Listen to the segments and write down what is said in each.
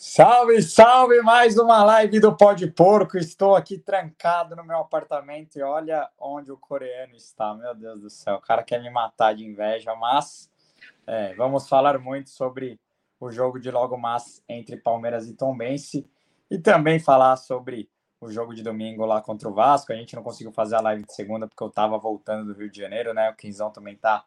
Salve, salve! Mais uma live do Pó de Porco. Estou aqui trancado no meu apartamento e olha onde o coreano está. Meu Deus do céu, o cara quer me matar de inveja, mas é, vamos falar muito sobre o jogo de logo mais entre Palmeiras e Tombense e também falar sobre o jogo de domingo lá contra o Vasco. A gente não conseguiu fazer a live de segunda porque eu estava voltando do Rio de Janeiro, né? O Quinzão também está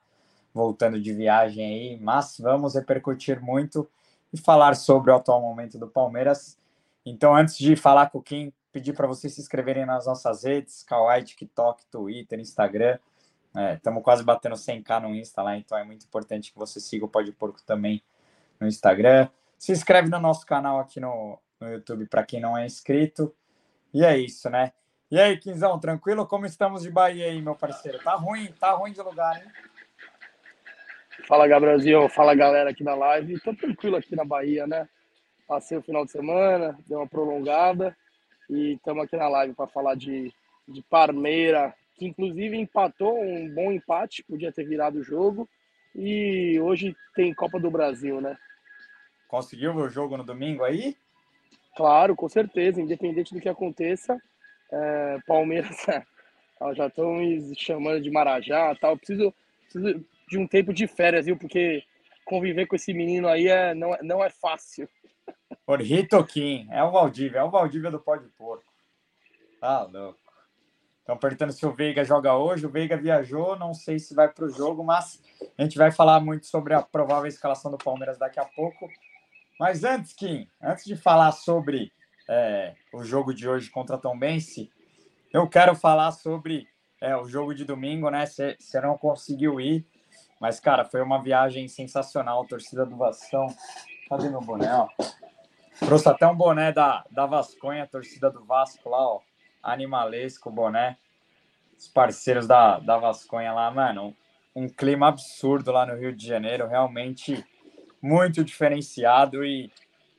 voltando de viagem aí, mas vamos repercutir muito e falar sobre o atual momento do Palmeiras. Então, antes de falar com quem, pedir para vocês se inscreverem nas nossas redes, Kawaii, TikTok, Twitter, Instagram. Estamos é, quase batendo 100k no Insta lá, então é muito importante que você siga o Pode Porco também no Instagram. Se inscreve no nosso canal aqui no, no YouTube para quem não é inscrito. E é isso, né? E aí, Quinzão, tranquilo? Como estamos de Bahia aí, meu parceiro? Tá ruim, tá ruim de lugar, hein? Fala, Gabrielzinho. Fala, galera aqui na live. Tô tranquilo aqui na Bahia, né? Passei o final de semana, deu uma prolongada e estamos aqui na live para falar de, de Parmeira, que inclusive empatou um bom empate, podia ter virado o jogo. E hoje tem Copa do Brasil, né? Conseguiu o jogo no domingo aí? Claro, com certeza, independente do que aconteça. É, Palmeiras já estão me chamando de Marajá tal. Preciso, preciso de um tempo de férias, viu? Porque conviver com esse menino aí é, não, não é fácil. Orrito Kim, é o Valdívia, é o Valdívia do pó de porco. Tá louco. Estão perguntando se o Veiga joga hoje. O Veiga viajou, não sei se vai para o jogo, mas a gente vai falar muito sobre a provável escalação do Palmeiras daqui a pouco. Mas antes, Kim, antes de falar sobre é, o jogo de hoje contra a Tombense, eu quero falar sobre é, o jogo de domingo, né? Você não conseguiu ir, mas, cara, foi uma viagem sensacional. Torcida do Vascão. Cadê meu boné? Ó? Trouxe até um boné da, da Vasconha, torcida do Vasco lá, ó. Animalesco boné. Os parceiros da, da Vasconha lá, mano. Um clima absurdo lá no Rio de Janeiro. Realmente muito diferenciado e,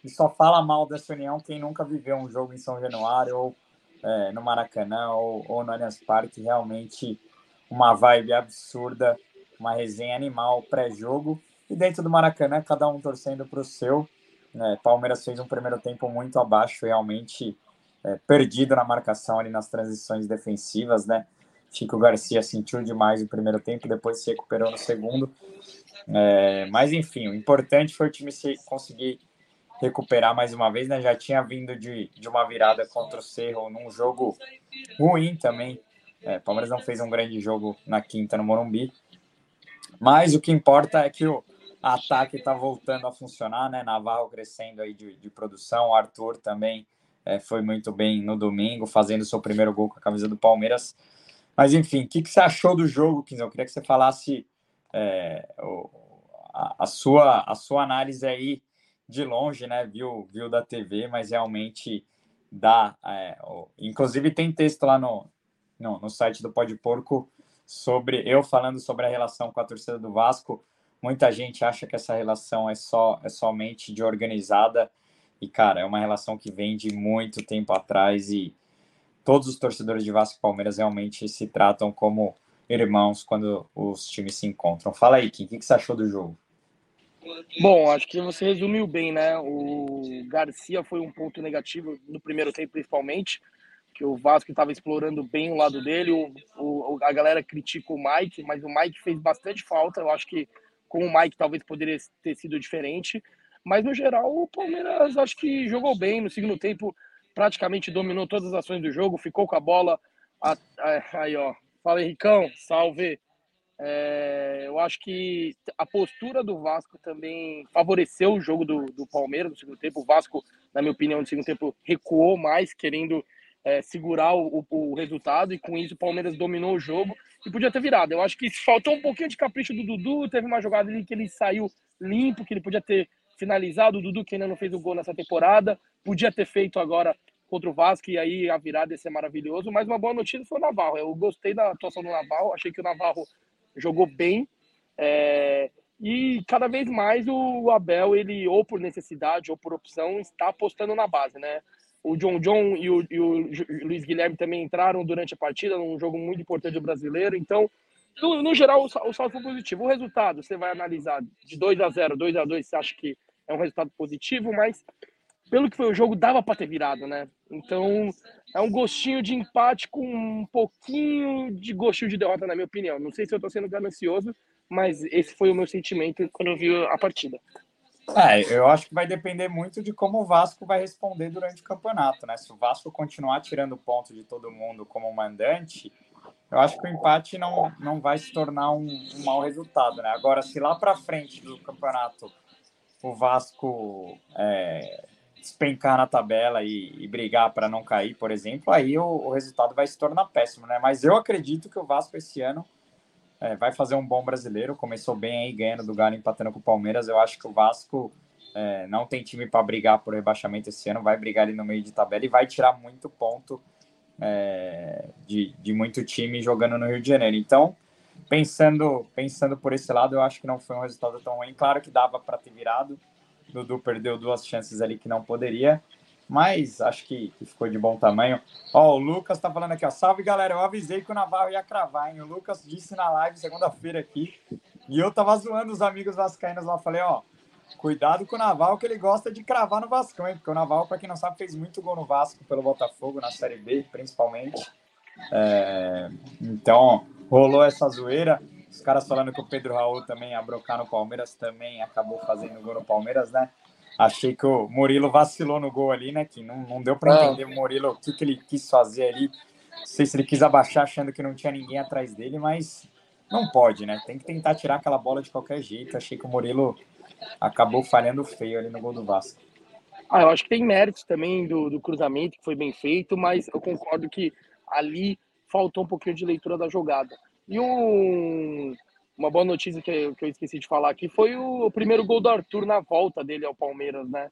e só fala mal dessa união quem nunca viveu um jogo em São Januário ou é, no Maracanã ou, ou no Allianz Parque. Realmente uma vibe absurda uma resenha animal pré-jogo. E dentro do Maracanã, cada um torcendo para o seu. É, Palmeiras fez um primeiro tempo muito abaixo, realmente é, perdido na marcação ali nas transições defensivas, né? Chico Garcia sentiu demais o primeiro tempo, depois se recuperou no segundo. É, mas enfim, o importante foi o time se conseguir recuperar mais uma vez, né? Já tinha vindo de, de uma virada contra o Cerro num jogo ruim também. É, Palmeiras não fez um grande jogo na quinta no Morumbi, mas o que importa é que o ataque está voltando a funcionar, né? Navarro crescendo aí de, de produção, o Arthur também é, foi muito bem no domingo, fazendo seu primeiro gol com a camisa do Palmeiras. Mas enfim, o que, que você achou do jogo, Quinzão? Eu queria que você falasse é, o, a, a, sua, a sua análise aí de longe, né? Viu, viu da TV, mas realmente dá. É, o, inclusive tem texto lá no, no, no site do Pode Porco sobre eu falando sobre a relação com a torcida do Vasco. Muita gente acha que essa relação é só é somente de organizada e cara, é uma relação que vem de muito tempo atrás e todos os torcedores de Vasco e Palmeiras realmente se tratam como irmãos quando os times se encontram. Fala aí, Kim, o que você achou do jogo? Bom, acho que você resumiu bem, né? O Garcia foi um ponto negativo no primeiro tempo, principalmente que o Vasco estava explorando bem o lado dele. O, o, a galera critica o Mike, mas o Mike fez bastante falta. Eu acho que com o Mike talvez poderia ter sido diferente. Mas no geral, o Palmeiras acho que jogou bem no segundo tempo, praticamente dominou todas as ações do jogo, ficou com a bola. A, a, aí, ó. Fala, Henricão, salve. É, eu acho que a postura do Vasco também favoreceu o jogo do, do Palmeiras no segundo tempo. O Vasco, na minha opinião, no segundo tempo recuou mais, querendo é, segurar o, o, resultado e com isso o Palmeiras dominou o jogo e podia ter virado. Eu acho que faltou um pouquinho de capricho do Dudu, teve uma jogada ali que ele saiu limpo, que ele podia ter finalizado, o Dudu que ainda não fez o gol nessa temporada, podia ter feito agora contra o Vasco e aí a virada ia ser maravilhoso, mas uma boa notícia foi o Navarro. Eu gostei da atuação do Navarro, achei que o Navarro jogou bem. É... E cada vez mais o Abel, ele ou por necessidade ou por opção, está apostando na base, né? O John John e o, e o Luiz Guilherme também entraram durante a partida, num jogo muito importante do brasileiro. Então, no, no geral, o, o saldo foi positivo. O resultado, você vai analisar de 2 a 0 2 a 2 você acha que é um resultado positivo, mas pelo que foi o jogo, dava para ter virado, né? Então, é um gostinho de empate com um pouquinho de gostinho de derrota, na minha opinião. Não sei se eu tô sendo ganancioso, mas esse foi o meu sentimento quando eu vi a partida. É, eu acho que vai depender muito de como o Vasco vai responder durante o campeonato, né? Se o Vasco continuar tirando ponto de todo mundo como mandante, eu acho que o empate não, não vai se tornar um, um mau resultado, né? Agora, se lá para frente do campeonato o Vasco é, despencar na tabela e, e brigar para não cair, por exemplo, aí o, o, resultado vai se tornar péssimo, né? Mas eu acredito que o Vasco esse ano é, vai fazer um bom brasileiro. Começou bem aí, ganhando do Galo, empatando com o Palmeiras. Eu acho que o Vasco é, não tem time para brigar por rebaixamento esse ano, vai brigar ali no meio de tabela e vai tirar muito ponto é, de, de muito time jogando no Rio de Janeiro. Então, pensando, pensando por esse lado, eu acho que não foi um resultado tão ruim. Claro que dava para ter virado. Dudu perdeu duas chances ali que não poderia, mas acho que, que ficou de bom tamanho. Ó, o Lucas tá falando aqui, ó. Salve galera, eu avisei que o Navarro ia cravar, hein? O Lucas disse na live segunda-feira aqui. E eu tava zoando os amigos vascaínos lá. Falei, ó, cuidado com o Navarro, que ele gosta de cravar no Vascão, hein? Porque o Navarro, para quem não sabe, fez muito gol no Vasco pelo Botafogo, na Série B, principalmente. É, então, rolou essa zoeira. Os caras falando que o Pedro Raul também ia brocar no Palmeiras, também acabou fazendo gol no Palmeiras, né? Achei que o Murilo vacilou no gol ali, né? Que não, não deu para entender o Murilo o que, que ele quis fazer ali. Não sei se ele quis abaixar achando que não tinha ninguém atrás dele, mas não pode, né? Tem que tentar tirar aquela bola de qualquer jeito. Achei que o Murilo acabou falhando feio ali no gol do Vasco. Ah, eu acho que tem méritos também do, do cruzamento, que foi bem feito, mas eu concordo que ali faltou um pouquinho de leitura da jogada. E um, uma boa notícia que, que eu esqueci de falar aqui foi o, primeiro gol do Arthur na volta dele ao Palmeiras, né?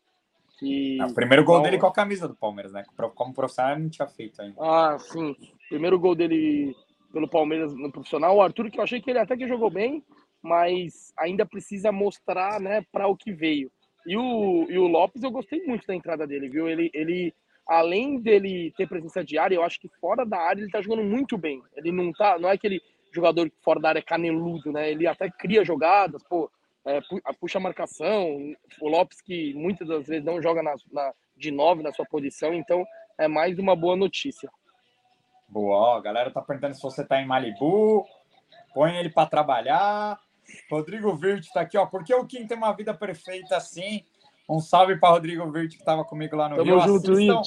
Que, o primeiro gol dele com a camisa do Palmeiras, né? Como profissional ele não tinha feito ainda. Ah, sim. Primeiro gol dele pelo Palmeiras no profissional. O Arthur, que eu achei que ele até que jogou bem, mas ainda precisa mostrar, né, para o que veio. E o, e o Lopes, eu gostei muito da entrada dele, viu? Ele, ele além dele ter presença de área, eu acho que fora da área ele tá jogando muito bem. Ele não tá, não é aquele jogador fora da área é caneludo, né? Ele até cria jogadas, pô, é, puxa a marcação. O Lopes que muitas das vezes não joga na, na, de nove na sua posição, então é mais uma boa notícia. Boa, ó, a galera tá perguntando se você tá em Malibu, põe ele para trabalhar. Rodrigo Virt tá aqui, ó. Por que o Kim tem uma vida perfeita assim? Um salve para Rodrigo Virt, que estava comigo lá no Tamo Rio. Junto, assistam,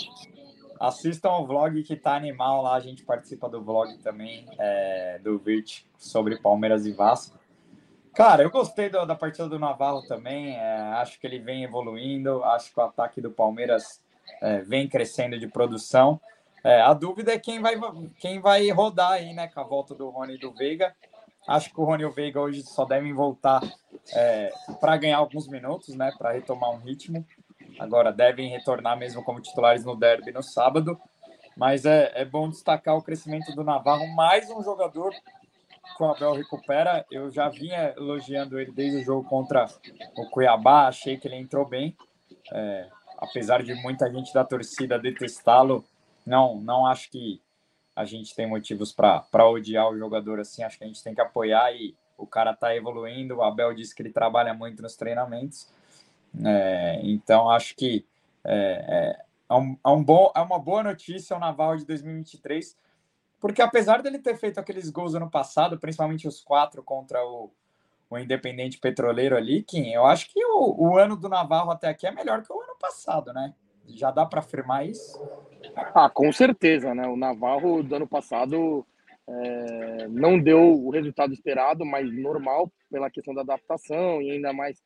assistam o vlog que tá animal lá. A gente participa do vlog também é, do Virt sobre Palmeiras e Vasco. Cara, eu gostei do, da partida do Navarro também. É, acho que ele vem evoluindo. Acho que o ataque do Palmeiras é, vem crescendo de produção. É, a dúvida é quem vai, quem vai rodar aí, né? Com a volta do Rony e do Veiga. Acho que o Rony e o Veiga hoje só devem voltar é, para ganhar alguns minutos, né? Para retomar um ritmo. Agora devem retornar mesmo como titulares no derby no sábado. Mas é, é bom destacar o crescimento do Navarro, mais um jogador que o Abel recupera. Eu já vinha elogiando ele desde o jogo contra o Cuiabá, achei que ele entrou bem. É, apesar de muita gente da torcida detestá-lo, não, não acho que a gente tem motivos para odiar o jogador assim. Acho que a gente tem que apoiar e o cara está evoluindo. O Abel disse que ele trabalha muito nos treinamentos. É, então, acho que é, é, é, um, é, um bom, é uma boa notícia o Naval de 2023, porque apesar dele ter feito aqueles gols ano passado, principalmente os quatro contra o, o Independente Petroleiro ali, Kim, eu acho que o, o ano do Navarro até aqui é melhor que o ano passado, né? Já dá para afirmar isso? Ah, com certeza, né? O Navarro do ano passado é, não deu o resultado esperado, mas normal pela questão da adaptação e ainda mais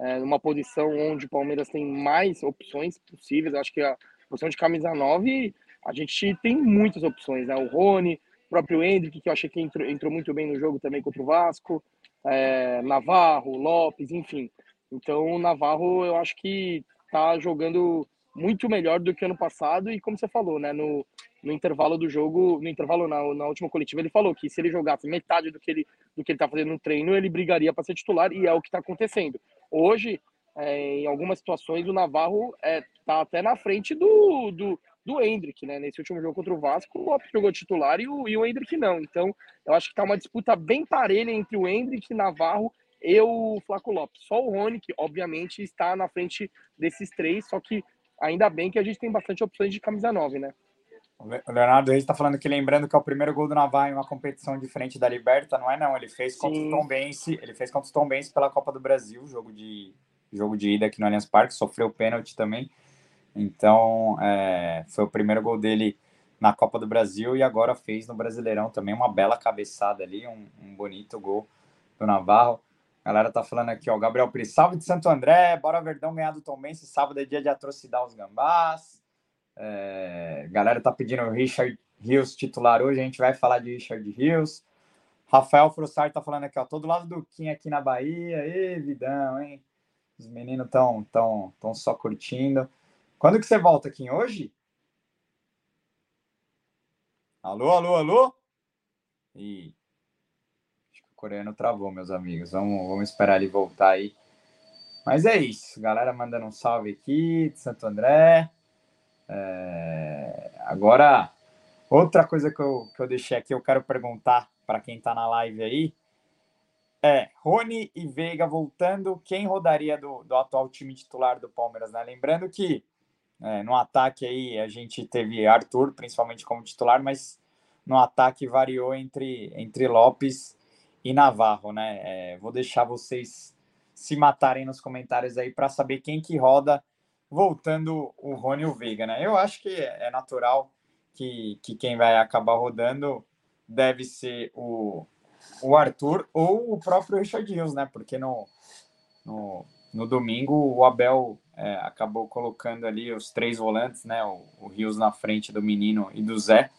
é, numa posição onde o Palmeiras tem mais opções possíveis. Acho que a posição de camisa 9 a gente tem muitas opções, né? O Rony, o próprio Hendrick, que eu achei que entrou, entrou muito bem no jogo também contra o Vasco, é, Navarro, Lopes, enfim. Então o Navarro eu acho que tá jogando muito melhor do que ano passado e como você falou, né, no, no intervalo do jogo, no intervalo na, na última coletiva, ele falou que se ele jogasse metade do que ele do que ele tá fazendo no treino, ele brigaria para ser titular e é o que está acontecendo. Hoje, é, em algumas situações, o Navarro é, tá até na frente do, do, do Hendrick, né? Nesse último jogo contra o Vasco, o Lopes jogou titular e o, e o Hendrick não. Então, eu acho que tá uma disputa bem parelha entre o Hendrick, Navarro e o Flaco Lopes. Só o Rony, que obviamente está na frente desses três, só que ainda bem que a gente tem bastante opções de camisa 9, né? O Leonardo Reis está falando que lembrando que é o primeiro gol do Navarro em uma competição diferente da Liberta, não é não, ele fez contra Sim. o Tom Bense, ele fez contra o Tom Bense pela Copa do Brasil, jogo de jogo de ida aqui no Allianz Parque, sofreu pênalti também. Então, é, foi o primeiro gol dele na Copa do Brasil e agora fez no Brasileirão também uma bela cabeçada ali, um, um bonito gol do Navarro. A galera tá falando aqui, ó, Gabriel Pires, salve de Santo André, bora Verdão ganhar do Tom Bense, sábado é dia de atrocidade os gambás. É, galera tá pedindo o Richard Rios titular hoje, a gente vai falar de Richard Rios. Rafael Frussard tá falando aqui, ó, todo lado do Kim aqui na Bahia. Ê, vidão, hein? Os meninos tão, tão, tão só curtindo. Quando que você volta aqui? Hoje? Alô, alô, alô? Ih, acho que o coreano travou, meus amigos. Vamos, vamos esperar ele voltar aí. Mas é isso. Galera mandando um salve aqui de Santo André. É... Agora, outra coisa que eu, que eu deixei aqui, eu quero perguntar para quem está na live aí. É, Rony e Veiga voltando, quem rodaria do, do atual time titular do Palmeiras, né? Lembrando que é, no ataque aí a gente teve Arthur, principalmente como titular, mas no ataque variou entre, entre Lopes e Navarro, né? É, vou deixar vocês se matarem nos comentários aí para saber quem que roda voltando o Rony e o Veiga, né? Eu acho que é natural que, que quem vai acabar rodando deve ser o, o Arthur ou o próprio Richard Rios, né? Porque no, no, no domingo o Abel é, acabou colocando ali os três volantes, né? O, o Rios na frente do menino e do Zé.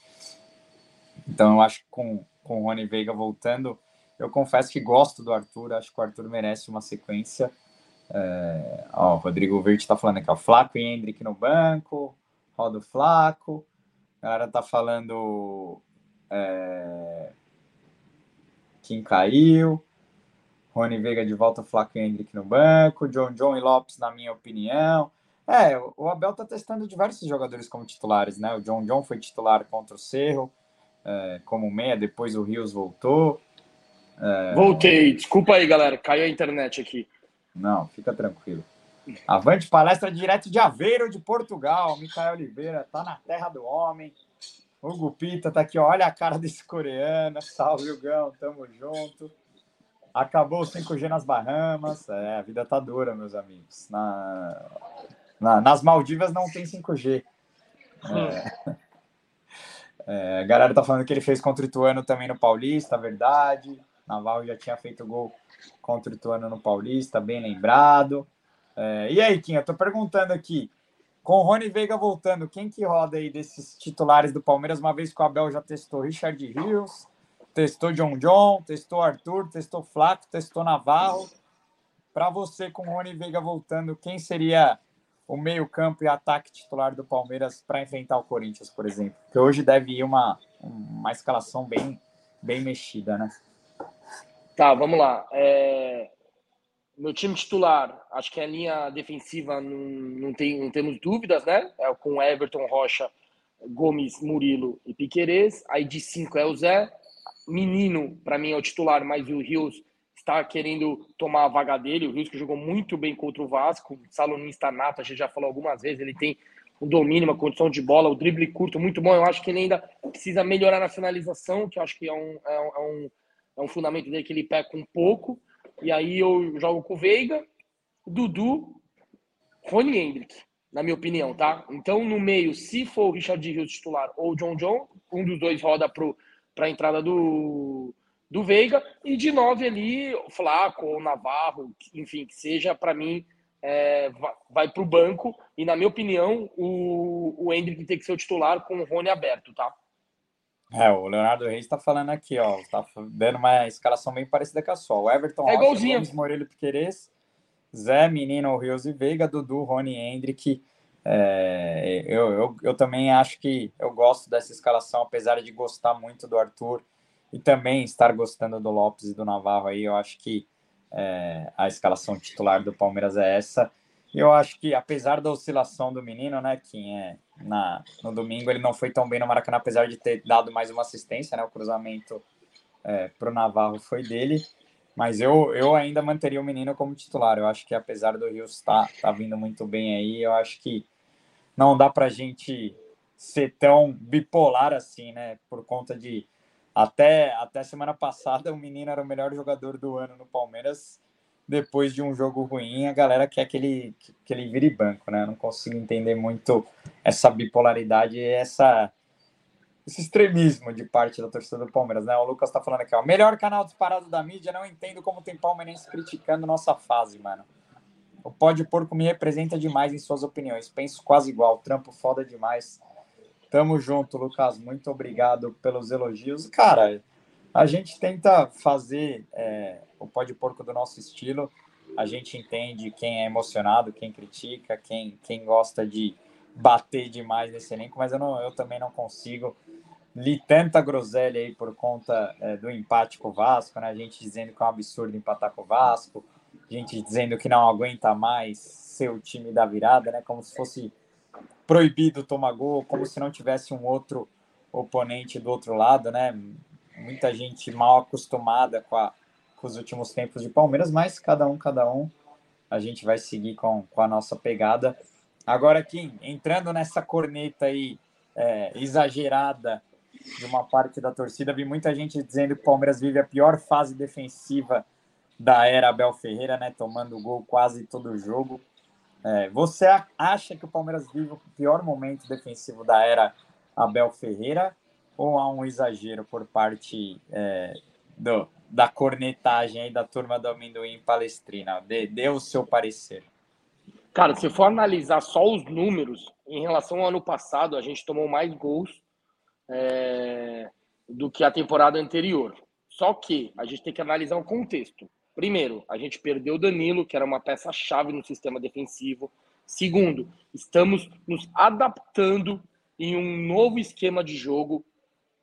Então eu acho que com, com o Rony Veiga voltando, eu confesso que gosto do Arthur, acho que o Arthur merece uma sequência. É, ó, o Rodrigo Verde está falando aqui, ó, Flaco e Hendrick no banco, roda Flaco. A galera tá falando é, Kim caiu. Rony Veiga de volta, Flaco e Hendrick no banco. John John e Lopes, na minha opinião. É, o Abel tá testando diversos jogadores como titulares, né? O John John foi titular contra o Cerro, é, como meia, depois o Rios voltou. É... Voltei, desculpa aí, galera, caiu a internet aqui. Não, fica tranquilo. Avante palestra direto de Aveiro, de Portugal. Micael Oliveira tá na terra do homem. O Gupita tá aqui, olha a cara desse coreano. Salve, Gão, tamo junto. Acabou o 5G nas Bahamas. É, a vida tá dura, meus amigos. Na, na, nas Maldivas não tem 5G. É, é, a galera tá falando que ele fez contra o Ituano também no Paulista, verdade. Naval já tinha feito gol contra o Ituano no Paulista, bem lembrado. É, e aí, Kim, eu tô perguntando aqui, com o Rony Veiga voltando, quem que roda aí desses titulares do Palmeiras, uma vez que o Abel já testou Richard Rios, testou John John, testou Arthur, testou Flaco, testou Navarro. Para você, com o Rony Veiga voltando, quem seria o meio-campo e ataque titular do Palmeiras para enfrentar o Corinthians, por exemplo? Que hoje deve ir uma, uma escalação bem, bem mexida, né? Tá, vamos lá. É... Meu time titular, acho que a linha defensiva não, não, tem, não temos dúvidas, né? É com Everton, Rocha, Gomes, Murilo e Piquerez. Aí de cinco é o Zé. Menino, para mim, é o titular, mas o Rios está querendo tomar a vaga dele. O Rios que jogou muito bem contra o Vasco, salonista nato, a gente já falou algumas vezes, ele tem um domínio, uma condição de bola, o drible curto muito bom. Eu acho que ele ainda precisa melhorar na finalização, que eu acho que é um, é um, é um fundamento dele que ele peca um pouco. E aí eu jogo com o Veiga, Dudu, Rony Hendrick, na minha opinião, tá? Então, no meio, se for o Richard Rios titular ou o John John, um dos dois roda para a entrada do, do Veiga. E de nove ali, Flaco ou Navarro, enfim, que seja, para mim, é, vai para o banco. E, na minha opinião, o, o Hendrick tem que ser o titular com o Rony aberto, tá? É, o Leonardo Reis está falando aqui, ó, tá dando uma escalação bem parecida com a sua. O Everton, é igualzinho. Gomes, Morelho Piqueires, Zé, Menino, Rios e Veiga, Dudu, Rony Hendrick. É, eu, eu, eu também acho que eu gosto dessa escalação, apesar de gostar muito do Arthur e também estar gostando do Lopes e do Navarro aí, eu acho que é, a escalação titular do Palmeiras é essa. Eu acho que, apesar da oscilação do menino, né, que é na, no domingo ele não foi tão bem no Maracanã, apesar de ter dado mais uma assistência, né, o cruzamento é, para o Navarro foi dele. Mas eu, eu ainda manteria o menino como titular. Eu acho que, apesar do Rio estar tá, tá vindo muito bem aí, eu acho que não dá para a gente ser tão bipolar assim, né? Por conta de até, até semana passada o menino era o melhor jogador do ano no Palmeiras. Depois de um jogo ruim, a galera quer que ele, que ele vire banco, né? Eu não consigo entender muito essa bipolaridade e essa, esse extremismo de parte da torcida do Palmeiras, né? O Lucas tá falando aqui, ó. Melhor canal disparado da mídia, não entendo como tem palmeirense criticando nossa fase, mano. O Pode Porco me representa demais em suas opiniões. Penso quase igual. Trampo foda demais. Tamo junto, Lucas. Muito obrigado pelos elogios. Cara, a gente tenta fazer é, o Pode Porco do nosso estilo. A gente entende quem é emocionado, quem critica, quem, quem gosta de bater demais nesse elenco, mas eu, não, eu também não consigo. Li tanta groselha aí por conta é, do empate com o Vasco, né? Gente dizendo que é um absurdo empatar com o Vasco, gente dizendo que não aguenta mais ser o time da virada, né? Como se fosse proibido tomar gol, como se não tivesse um outro oponente do outro lado, né? Muita gente mal acostumada com, a, com os últimos tempos de Palmeiras, mas cada um, cada um, a gente vai seguir com, com a nossa pegada. Agora, aqui, entrando nessa corneta aí é, exagerada de uma parte da torcida, vi muita gente dizendo que o Palmeiras vive a pior fase defensiva da era Abel Ferreira, né? Tomando gol quase todo jogo. É, você acha que o Palmeiras vive o pior momento defensivo da era Abel Ferreira ou há um exagero por parte é, do, da cornetagem aí da turma do amendoim palestrina? Dê, dê o seu parecer. Cara, se for analisar só os números, em relação ao ano passado, a gente tomou mais gols é, do que a temporada anterior. Só que a gente tem que analisar o contexto. Primeiro, a gente perdeu o Danilo, que era uma peça-chave no sistema defensivo. Segundo, estamos nos adaptando em um novo esquema de jogo.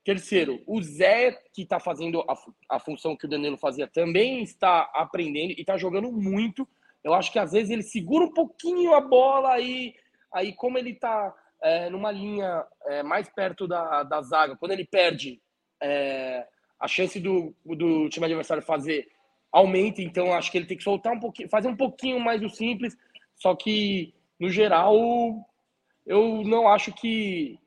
Terceiro, o Zé, que está fazendo a, a função que o Danilo fazia, também está aprendendo e está jogando muito. Eu acho que às vezes ele segura um pouquinho a bola aí, aí como ele está é, numa linha é, mais perto da, da zaga, quando ele perde é, a chance do, do time adversário fazer aumenta, então acho que ele tem que soltar um pouquinho, fazer um pouquinho mais do simples, só que no geral eu não acho que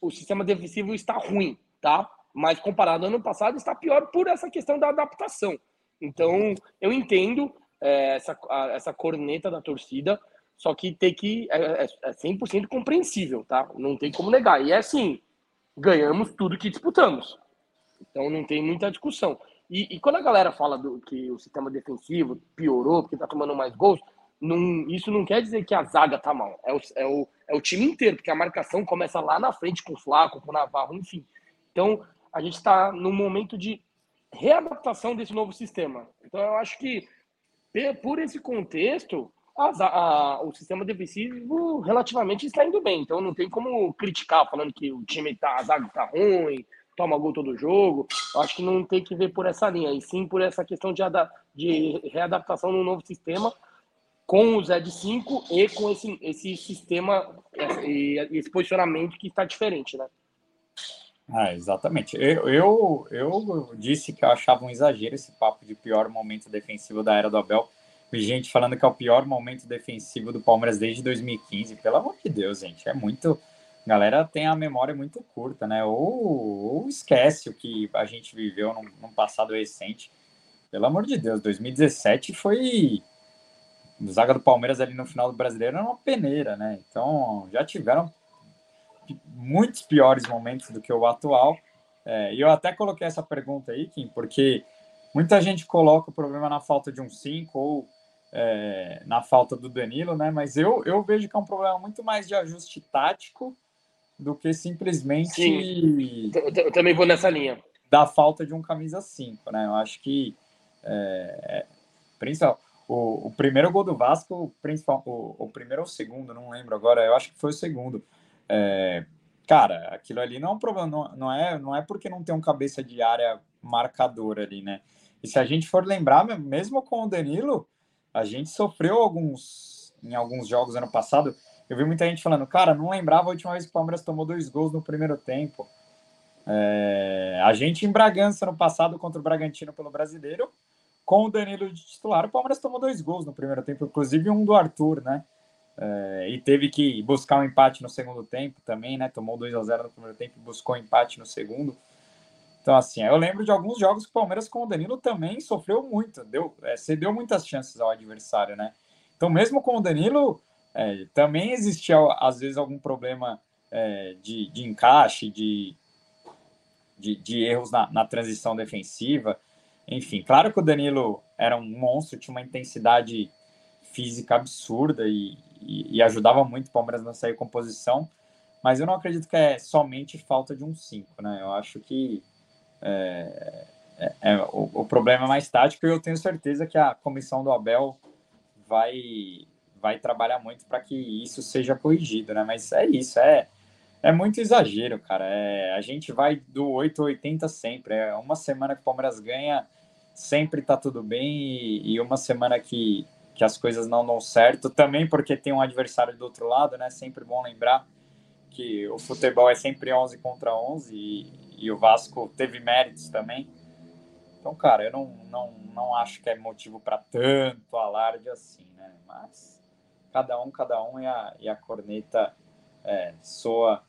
o sistema defensivo está ruim, tá? Mas comparado ao ano passado está pior por essa questão da adaptação. Então eu entendo é, essa, essa corneta da torcida, só que tem que é, é, é 100% compreensível, tá? Não tem como negar. E é assim, ganhamos tudo que disputamos. Então não tem muita discussão. E, e, quando a galera fala do, que o sistema defensivo piorou porque tá tomando mais gols, não, isso não quer dizer que a zaga tá mal. É o, é, o, é o time inteiro, porque a marcação começa lá na frente com o Flaco, com o Navarro, enfim. Então, a gente está num momento de readaptação desse novo sistema. Então, eu acho que, por esse contexto, a, a, o sistema defensivo relativamente está indo bem. Então, não tem como criticar falando que o time tá, a zaga tá ruim, toma gol todo jogo. Eu acho que não tem que ver por essa linha, e sim por essa questão de, de readaptação no novo sistema com o Zé de 5 e com esse, esse sistema e esse posicionamento que está diferente, né? Ah, exatamente. Eu, eu, eu disse que eu achava um exagero esse papo de pior momento defensivo da era do Abel. Gente falando que é o pior momento defensivo do Palmeiras desde 2015. Pelo amor de Deus, gente. É muito, galera tem a memória muito curta, né? Ou, ou esquece o que a gente viveu num, num, passado recente. Pelo amor de Deus, 2017 foi. Zaga do Palmeiras ali no final do brasileiro era uma peneira, né? Então já tiveram muitos piores momentos do que o atual. É, e eu até coloquei essa pergunta aí, Kim, porque muita gente coloca o problema na falta de um 5 ou é, na falta do Danilo, né? Mas eu, eu vejo que é um problema muito mais de ajuste tático do que simplesmente. Sim, eu também vou nessa linha. Da falta de um camisa 5, né? Eu acho que. É, é, principal, o, o, primeiro gol do Vasco, principal, o, o, primeiro ou o segundo, não lembro agora, eu acho que foi o segundo. É, cara, aquilo ali não é um problema, não, não, é, não é porque não tem um cabeça de área marcador ali, né? E se a gente for lembrar, mesmo com o Danilo, a gente sofreu alguns em alguns jogos ano passado eu vi muita gente falando, cara, não lembrava a última vez que o Palmeiras tomou dois gols no primeiro tempo. É, a gente em Bragança no passado contra o Bragantino pelo Brasileiro, com o Danilo de titular, o Palmeiras tomou dois gols no primeiro tempo, inclusive um do Arthur, né? É, e teve que buscar um empate no segundo tempo também, né? Tomou 2 a 0 no primeiro tempo e buscou um empate no segundo. Então, assim, eu lembro de alguns jogos que o Palmeiras com o Danilo também sofreu muito, deu, é, cedeu muitas chances ao adversário, né? Então, mesmo com o Danilo, é, também existia, às vezes, algum problema é, de, de encaixe, de, de, de erros na, na, transição defensiva. Enfim, claro que o Danilo era um monstro, tinha uma intensidade física absurda e, e, e ajudava muito o Palmeiras na sair composição, mas eu não acredito que é somente falta de um 5, né? Eu acho que é, é, é, o, o, problema é mais tático e eu tenho certeza que a comissão do Abel vai, vai trabalhar muito para que isso seja corrigido, né? Mas é isso, é, é muito exagero, cara. É, a gente vai do 8 a 80 sempre. É uma semana que o Palmeiras ganha, sempre tá tudo bem, e, e uma semana que, que as coisas não dão certo, também porque tem um adversário do outro lado, né? Sempre bom lembrar que o futebol é sempre 11 contra 11 e, e o Vasco teve méritos também. Então, cara, eu não, não, não acho que é motivo para tanto alarde assim, né? Mas cada um, cada um e a, e a corneta é, soa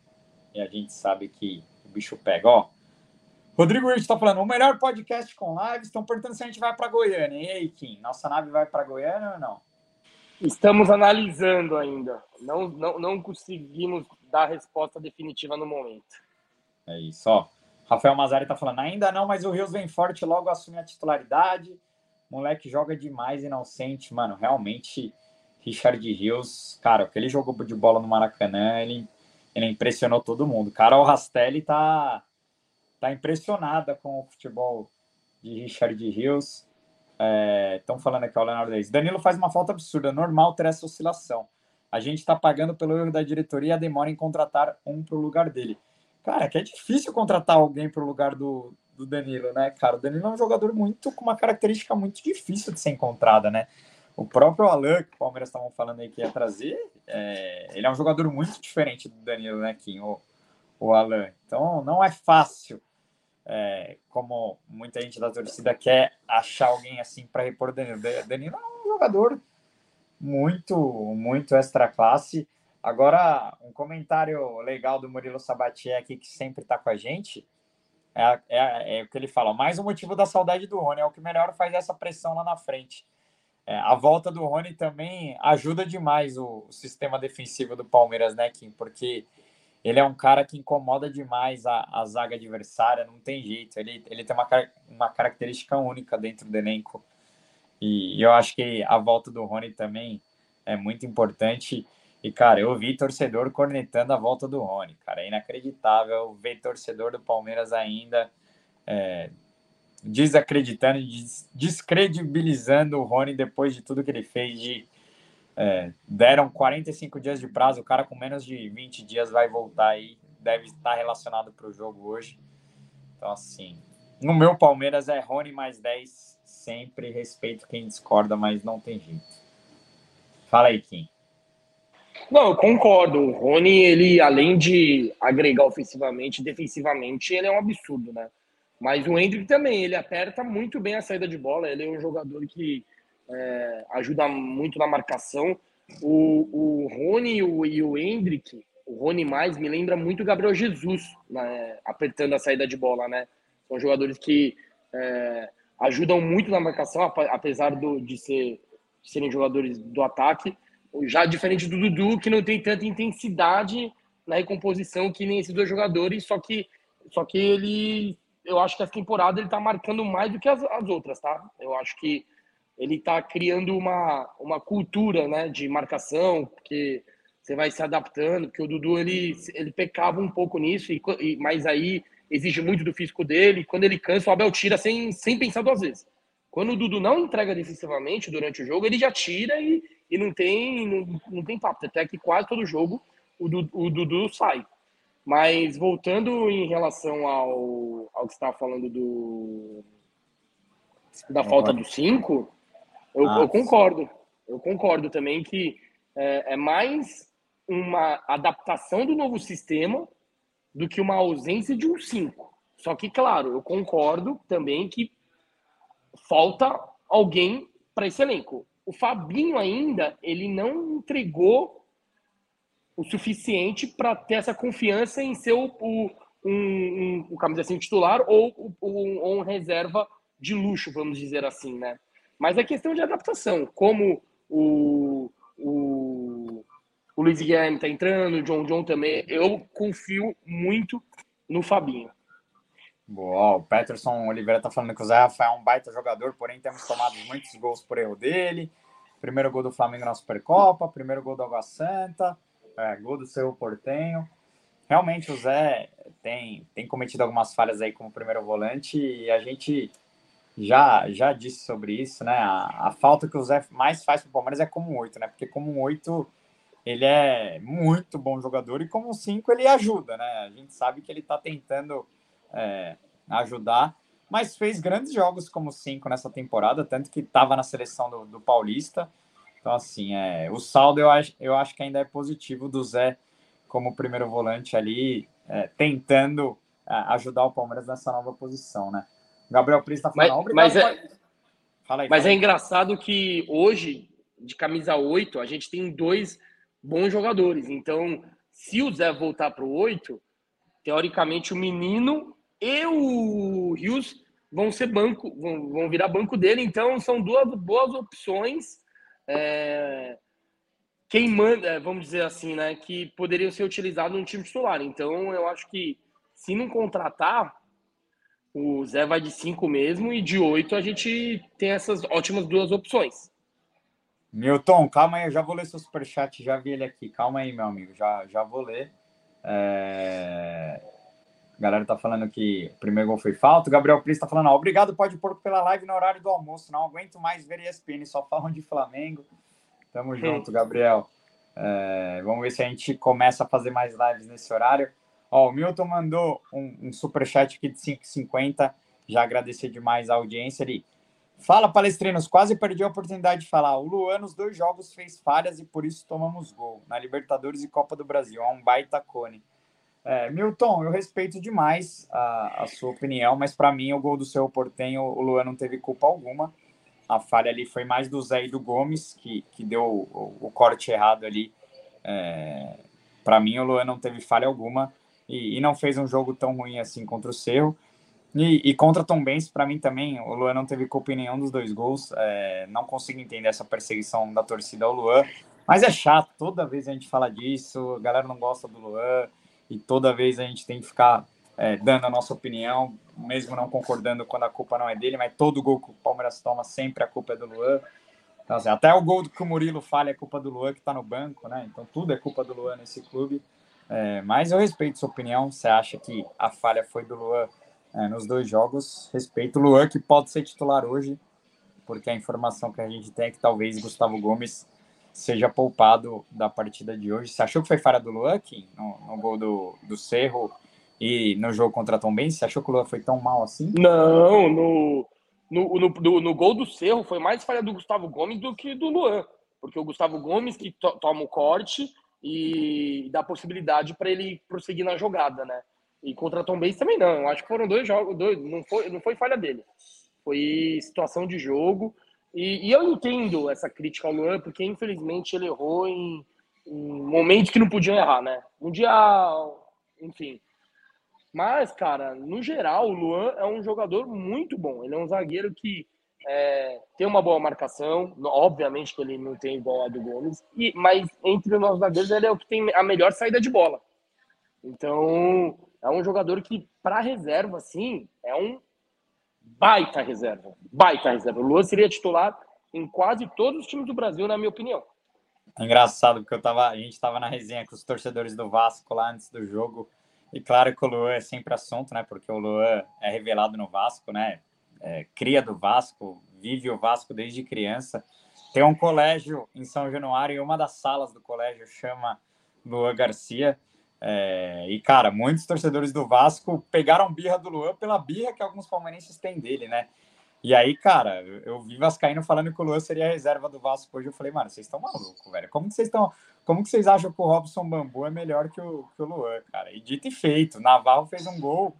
e a gente sabe que o bicho pega. Ó, Rodrigo Rich está falando, o melhor podcast com lives. Estão perguntando se a gente vai para Goiânia. E aí, Kim, nossa nave vai para Goiânia ou não? Estamos analisando ainda. Não, não, não conseguimos dar a resposta definitiva no momento. É isso, ó. Rafael Mazari tá falando, ainda não, mas o Rios vem forte, logo assume a titularidade. Moleque joga demais e não sente, mano. Realmente, Richard Rios, cara, o que ele jogou de bola no Maracanã, ele, ele impressionou todo mundo. Carol Rastelli tá, tá impressionada com o futebol de Richard Rios. Estão é, falando aqui, o Leonardo Reis. Danilo faz uma falta absurda, normal ter essa oscilação. A gente está pagando pelo erro da diretoria e a demora em contratar um para o lugar dele. Cara, que é difícil contratar alguém para o lugar do, do Danilo, né, cara? O Danilo é um jogador muito com uma característica muito difícil de ser encontrada, né? O próprio Alan, que o Palmeiras estavam falando aí que ia trazer, é, ele é um jogador muito diferente do Danilo, né, Kim? O, o Alan. Então, não é fácil, é, como muita gente da torcida quer achar alguém assim para repor Danilo. Danilo é um jogador muito, muito extra classe. Agora, um comentário legal do Murilo Sabatier aqui, que sempre está com a gente, é, é, é, o que ele fala, mais um motivo da saudade do Rony, é o que melhor faz essa pressão lá na frente. É, a volta do Rony também ajuda demais o, o, sistema defensivo do Palmeiras, né, Kim? Porque ele é um cara que incomoda demais a, a zaga adversária, não tem jeito. Ele, ele tem uma, uma característica única dentro do elenco. E, e eu acho que a volta do Rony também é muito importante. E, cara, eu vi torcedor cornetando a volta do Rony, cara. É inacreditável ver torcedor do Palmeiras ainda é, desacreditando, des descredibilizando o Rony depois de tudo que ele fez. De, é, deram 45 dias de prazo, o cara com menos de 20 dias vai voltar aí, deve estar relacionado para o jogo hoje. Então, assim, no meu Palmeiras é Rony mais 10, sempre respeito quem discorda, mas não tem jeito. Fala aí, Kim. Não, eu concordo. O Rony, ele, além de agregar ofensivamente, defensivamente, ele é um absurdo, né? Mas o Hendrick também, ele aperta muito bem a saída de bola. Ele é um jogador que é, ajuda muito na marcação. O, o Rony e o, e o Hendrick, o Rony mais, me lembra muito o Gabriel Jesus, né? apertando a saída de bola, né? São jogadores que é, ajudam muito na marcação, apesar do, de, ser, de serem jogadores do ataque já diferente do Dudu, que não tem tanta intensidade na recomposição que nem esses dois jogadores, só que, só que ele, eu acho que essa temporada ele tá marcando mais do que as, as outras, tá? Eu acho que ele tá criando uma, uma cultura, né, de marcação, porque você vai se adaptando, porque o Dudu, ele, ele pecava um pouco nisso, e, e, mas aí exige muito do físico dele, quando ele cansa, o Abel tira sem, sem pensar duas vezes. Quando o Dudu não entrega defensivamente durante o jogo, ele já tira e, e não tem não, não tem papo. Até que quase todo jogo o, du, o Dudu sai. Mas voltando em relação ao, ao que você estava falando do da falta do 5, eu, eu, concordo. Eu concordo também que é, é, mais uma adaptação do novo sistema do que uma ausência de um 5. Só que, claro, eu concordo também que falta alguém para esse elenco o Fabinho ainda, ele não entregou o suficiente para ter essa confiança em ser o, o um, um, um camisa assim titular ou, um, ou um reserva de luxo, vamos dizer assim, né? Mas é questão de adaptação. Como o, o, o Luiz Guilherme está entrando, o John John também, eu confio muito no Fabinho. Boa, o Peterson Oliveira tá falando que o Zé Rafael é um baita jogador, porém temos tomado muitos gols por erro dele. Primeiro gol do Flamengo na Supercopa, primeiro gol do Água Santa, é, gol do seu Portenho. Realmente o Zé tem, tem cometido algumas falhas aí como primeiro volante e a gente já, já disse sobre isso, né? A, a falta que o Zé mais faz para o Palmeiras é como um oito, né? Porque como um oito ele é muito bom jogador e como um cinco ele ajuda, né? A gente sabe que ele está tentando é, ajudar, mas fez grandes jogos como cinco nessa temporada, tanto que estava na seleção do, do, Paulista. Então, assim, é, o saldo eu acho, eu acho que ainda é positivo do Zé como primeiro volante ali, é, tentando é, ajudar o Palmeiras nessa nova posição, né? Gabriel Pris está falando, mas, mas, é, fala aí, mas fala é engraçado que hoje, de camisa 8, a gente tem dois bons jogadores. Então, se o Zé voltar para o 8, teoricamente o menino e o Rios vão ser banco, vão, vão virar banco dele, então são duas boas opções. É, quem manda, é, vamos dizer assim, né, que poderiam ser utilizados no time titular. Então, eu acho que se não contratar, o Zé vai de 5 mesmo e de 8 a gente tem essas ótimas duas opções. Milton, calma aí, eu já vou ler seu superchat, já vi ele aqui. Calma aí, meu amigo, já, já vou ler. É... A galera tá falando que o primeiro gol foi falta. O Gabriel Pris tá falando, ó, obrigado, pode pôr pela live no horário do almoço. Não aguento mais ver ESPN, só falam de Flamengo. Tamo junto, Gabriel. É, vamos ver se a gente começa a fazer mais lives nesse horário. Ó, o Milton mandou um, um superchat aqui de 5,50. Já agradecer demais a audiência. Ele fala, palestrinos, quase perdi a oportunidade de falar. O Luan, nos dois jogos, fez falhas e por isso tomamos gol. Na Libertadores e Copa do Brasil. É um baita cone. É, Milton, eu respeito demais a, a sua opinião, mas para mim o gol do seu Portenho, o Luan não teve culpa alguma. A falha ali foi mais do Zé e do Gomes, que, que deu o, o corte errado ali. É, para mim, o Luan não teve falha alguma e, e, não fez um jogo tão ruim assim contra o Cerro. E, e contra Tom Benz, para mim também, o Luan não teve culpa em nenhum dos dois gols. É, não consigo entender essa perseguição da torcida ao Luan. Mas é chato, toda vez a gente fala disso, a galera não gosta do Luan e toda vez a gente tem que ficar é, dando a nossa opinião, mesmo não concordando quando a culpa não é dele, mas todo gol que o Palmeiras toma sempre a culpa é do Luan. Então, assim, até o gol que o Murilo falha é culpa do Luan, que está no banco, né? Então tudo é culpa do Luan nesse clube. É, mas eu respeito sua opinião. Você acha que a falha foi do Luan é, nos dois jogos? Respeito o Luan, que pode ser titular hoje, porque a informação que a gente tem é que talvez Gustavo Gomes seja poupado da partida de hoje. Você achou que foi falha do Luan aqui, no, no, gol do, do Cerro e no jogo contra Tom Benz? Você achou que o Luan foi tão mal assim? Não, no, no, no, no, no gol do Cerro foi mais falha do Gustavo Gomes do que do Luan, porque o Gustavo Gomes que to, toma o corte e dá possibilidade para ele prosseguir na jogada, né? E contra Tom Benz também não. Eu acho que foram dois jogos, dois, não foi, não foi falha dele. Foi situação de jogo e, e, eu entendo essa crítica ao Luan, porque infelizmente ele errou em, em momentos que não podiam errar, né? Dia, enfim. Mas, cara, no geral, o Luan é um jogador muito bom. Ele é um zagueiro que é, tem uma boa marcação. Obviamente que ele não tem igual a do Gomes, e, mas entre os nossos zagueiros, ele é o que tem a melhor saída de bola. Então, é um jogador que, para reserva, assim, é um baita reserva. Baita reserva. O Luan seria titular em quase todos os times do Brasil, na minha opinião. É engraçado, porque eu tava, a gente estava na resenha com os torcedores do Vasco lá antes do jogo. E claro que o Luan é sempre assunto, né? Porque o Luan é revelado no Vasco, né? É, cria do Vasco, vive o Vasco desde criança. Tem um colégio em São Januário e uma das salas do colégio chama Luan Garcia. É, e, cara, muitos torcedores do Vasco pegaram birra do Luan pela birra que alguns palmeirenses têm dele, né? E aí, cara, eu vi Vascaíno falando que o Luan seria a reserva do Vasco hoje. Eu falei, mano, vocês estão malucos, velho. Como que vocês estão. Como que vocês acham que o Robson Bambu é melhor que o, que o Luan, cara? E dito e feito, Navarro fez um gol.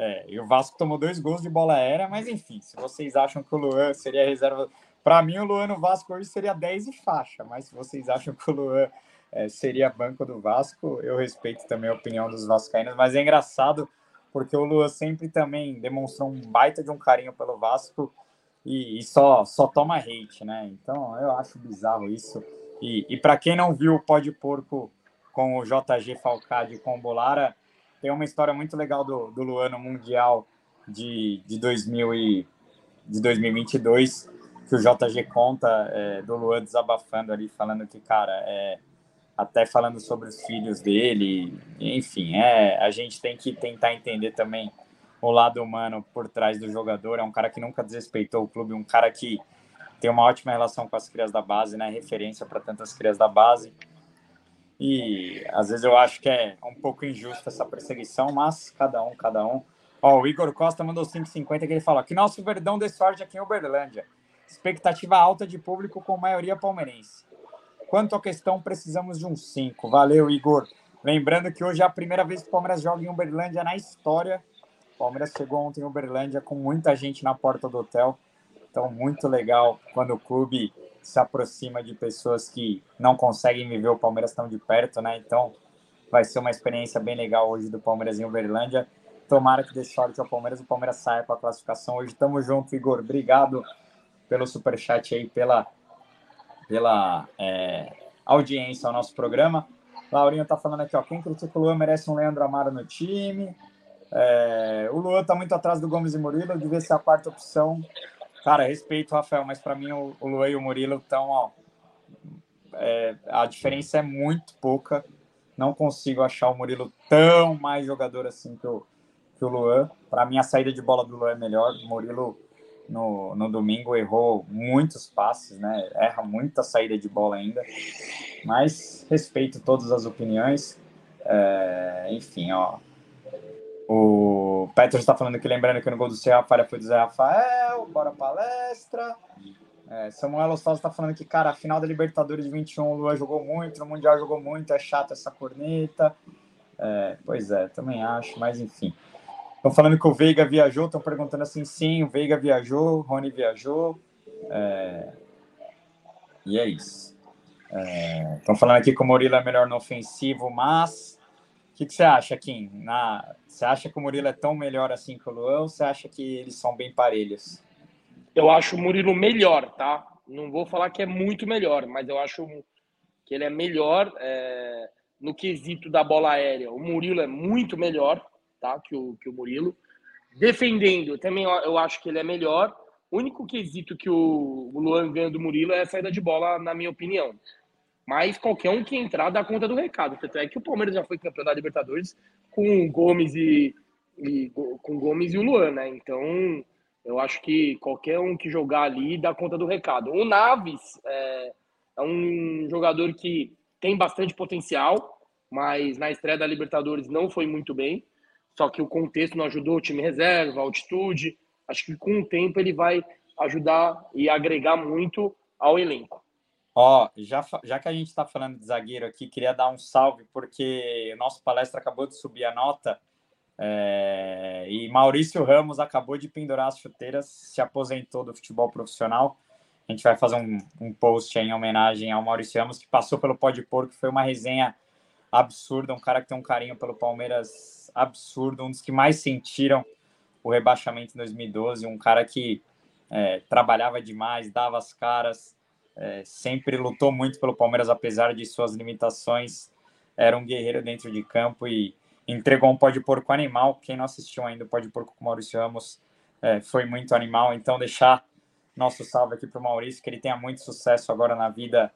É, e o Vasco tomou dois gols de bola aérea, mas enfim, se vocês acham que o Luan seria reserva Para mim, o Luan no Vasco hoje seria 10 e faixa, mas se vocês acham que o Luan é, seria banco do Vasco, eu respeito também a opinião dos vascaínos, mas é engraçado porque o Luan sempre também demonstrou um baita de um carinho pelo Vasco e, e só, só toma hate, né? Então eu acho bizarro isso. E, e para quem não viu o Pó de Porco com o JG Falcade e com o Bolara, tem uma história muito legal do, do Luan no Mundial de, de, 2000 e, de 2022, que o JG conta é, do Luan desabafando ali, falando que, cara, é, até falando sobre os filhos dele, enfim, é, a gente tem que tentar entender também o lado humano por trás do jogador. É um cara que nunca desrespeitou o clube, um cara que tem uma ótima relação com as crias da base, né? Referência para tantas crias da base. E às vezes eu acho que é um pouco injusta essa perseguição, mas cada um, cada um. Ó, o Igor Costa mandou 5,50 que ele falou que nosso Verdão dê sorte aqui em Uberlândia. Expectativa alta de público com maioria palmeirense. Quanto à questão, precisamos de um 5. Valeu, Igor. Lembrando que hoje é a primeira vez que o Palmeiras joga em Uberlândia na história. O Palmeiras chegou ontem em Uberlândia com muita gente na porta do hotel. Então, muito legal quando o clube se aproxima de pessoas que não conseguem viver o Palmeiras tão de perto, né? Então, vai ser uma experiência bem legal hoje do Palmeiras em Uberlândia. Tomara que dê sorte ao Palmeiras, o Palmeiras saia com a classificação hoje. Tamo junto, Igor. Obrigado pelo superchat aí, pela, pela é, audiência ao nosso programa. Laurinho tá falando aqui, ó, quem critica o Luan merece um Leandro Amaro no time. É, o Luan tá muito atrás do Gomes e Murilo, devia ser a quarta opção. Cara, respeito, Rafael, mas para mim o, o Luan e o Murilo estão, ó. É, a diferença é muito pouca. Não consigo achar o Murilo tão mais jogador assim que o, que o Luan. Para mim, a saída de bola do Luan é melhor. O Murilo, no, no domingo, errou muitos passes, né? Erra muita saída de bola ainda. Mas respeito todas as opiniões. É, enfim, ó. O Petro está falando que lembrando que no gol do Zé falha foi do Zé Rafael, bora palestra. É, Samuel Ostosa está falando que, cara, a final da Libertadores de 21, o Lua jogou muito, no Mundial jogou muito, é chato essa corneta. É, pois é, também acho, mas enfim. Estão falando que o Veiga viajou, estão perguntando assim, sim, o Veiga viajou, o Rony viajou. É, e é isso. Estão é, falando aqui que o Murilo é melhor no ofensivo, mas que, que você acha, Kim? Na... Você acha que o Murilo é tão melhor assim que o Luan ou você acha que eles são bem parelhos? Eu acho o Murilo melhor, tá? Não vou falar que é muito melhor, mas eu acho que ele é melhor é... no quesito da bola aérea. O Murilo é muito melhor, tá? Que o, que o Murilo. Defendendo, também eu acho que ele é melhor. O único quesito que o Luan ganha do Murilo é a saída de bola, na minha opinião. Mas qualquer um que entrar dá conta do recado. Tanto é que o Palmeiras já foi campeão da Libertadores com o Gomes e, e com o Gomes e o Luan, né? Então, eu acho que qualquer um que jogar ali dá conta do recado. O Naves é, é um jogador que tem bastante potencial, mas na estreia da Libertadores não foi muito bem. Só que o contexto não ajudou, o time reserva, a altitude. Acho que com o tempo ele vai ajudar e agregar muito ao elenco. Ó, já, já que a gente está falando de zagueiro aqui, queria dar um salve, porque nosso palestra acabou de subir a nota é, e Maurício Ramos acabou de pendurar as chuteiras, se aposentou do futebol profissional. A gente vai fazer um, um post em homenagem ao Maurício Ramos, que passou pelo Pó de Porco, foi uma resenha absurda, um cara que tem um carinho pelo Palmeiras absurdo, um dos que mais sentiram o rebaixamento em 2012, um cara que é, trabalhava demais, dava as caras, é, sempre lutou muito pelo Palmeiras, apesar de suas limitações. Era um guerreiro dentro de campo e entregou um pó de porco animal. Quem não assistiu ainda o pó de porco com Maurício Ramos é, foi muito animal. Então, deixar nosso salve aqui para o Maurício, que ele tenha muito sucesso agora na vida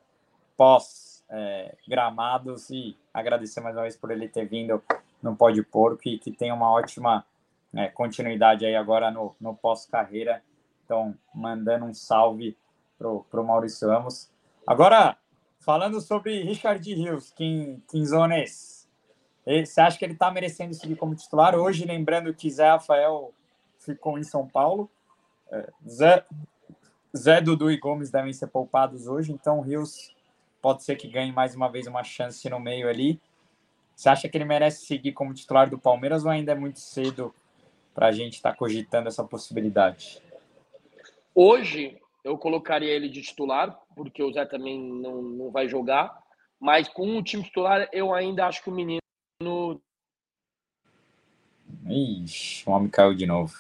pós é, gramados e agradecer mais uma vez por ele ter vindo no pó de porco e que tenha uma ótima é, continuidade aí agora no, no pós-carreira. Então, mandando um salve para o Maurício Ramos. Agora, falando sobre Richard Rios, Quinzones, você acha que ele está merecendo seguir como titular? Hoje, lembrando que Zé Rafael ficou em São Paulo, é, Zé, Zé Dudu e Gomes devem ser poupados hoje, então Rios pode ser que ganhe mais uma vez uma chance no meio ali. Você acha que ele merece seguir como titular do Palmeiras ou ainda é muito cedo para a gente estar tá cogitando essa possibilidade? Hoje, eu colocaria ele de titular, porque o Zé também não, não vai jogar. Mas com o time titular, eu ainda acho que o menino. Ixi, o homem caiu de novo.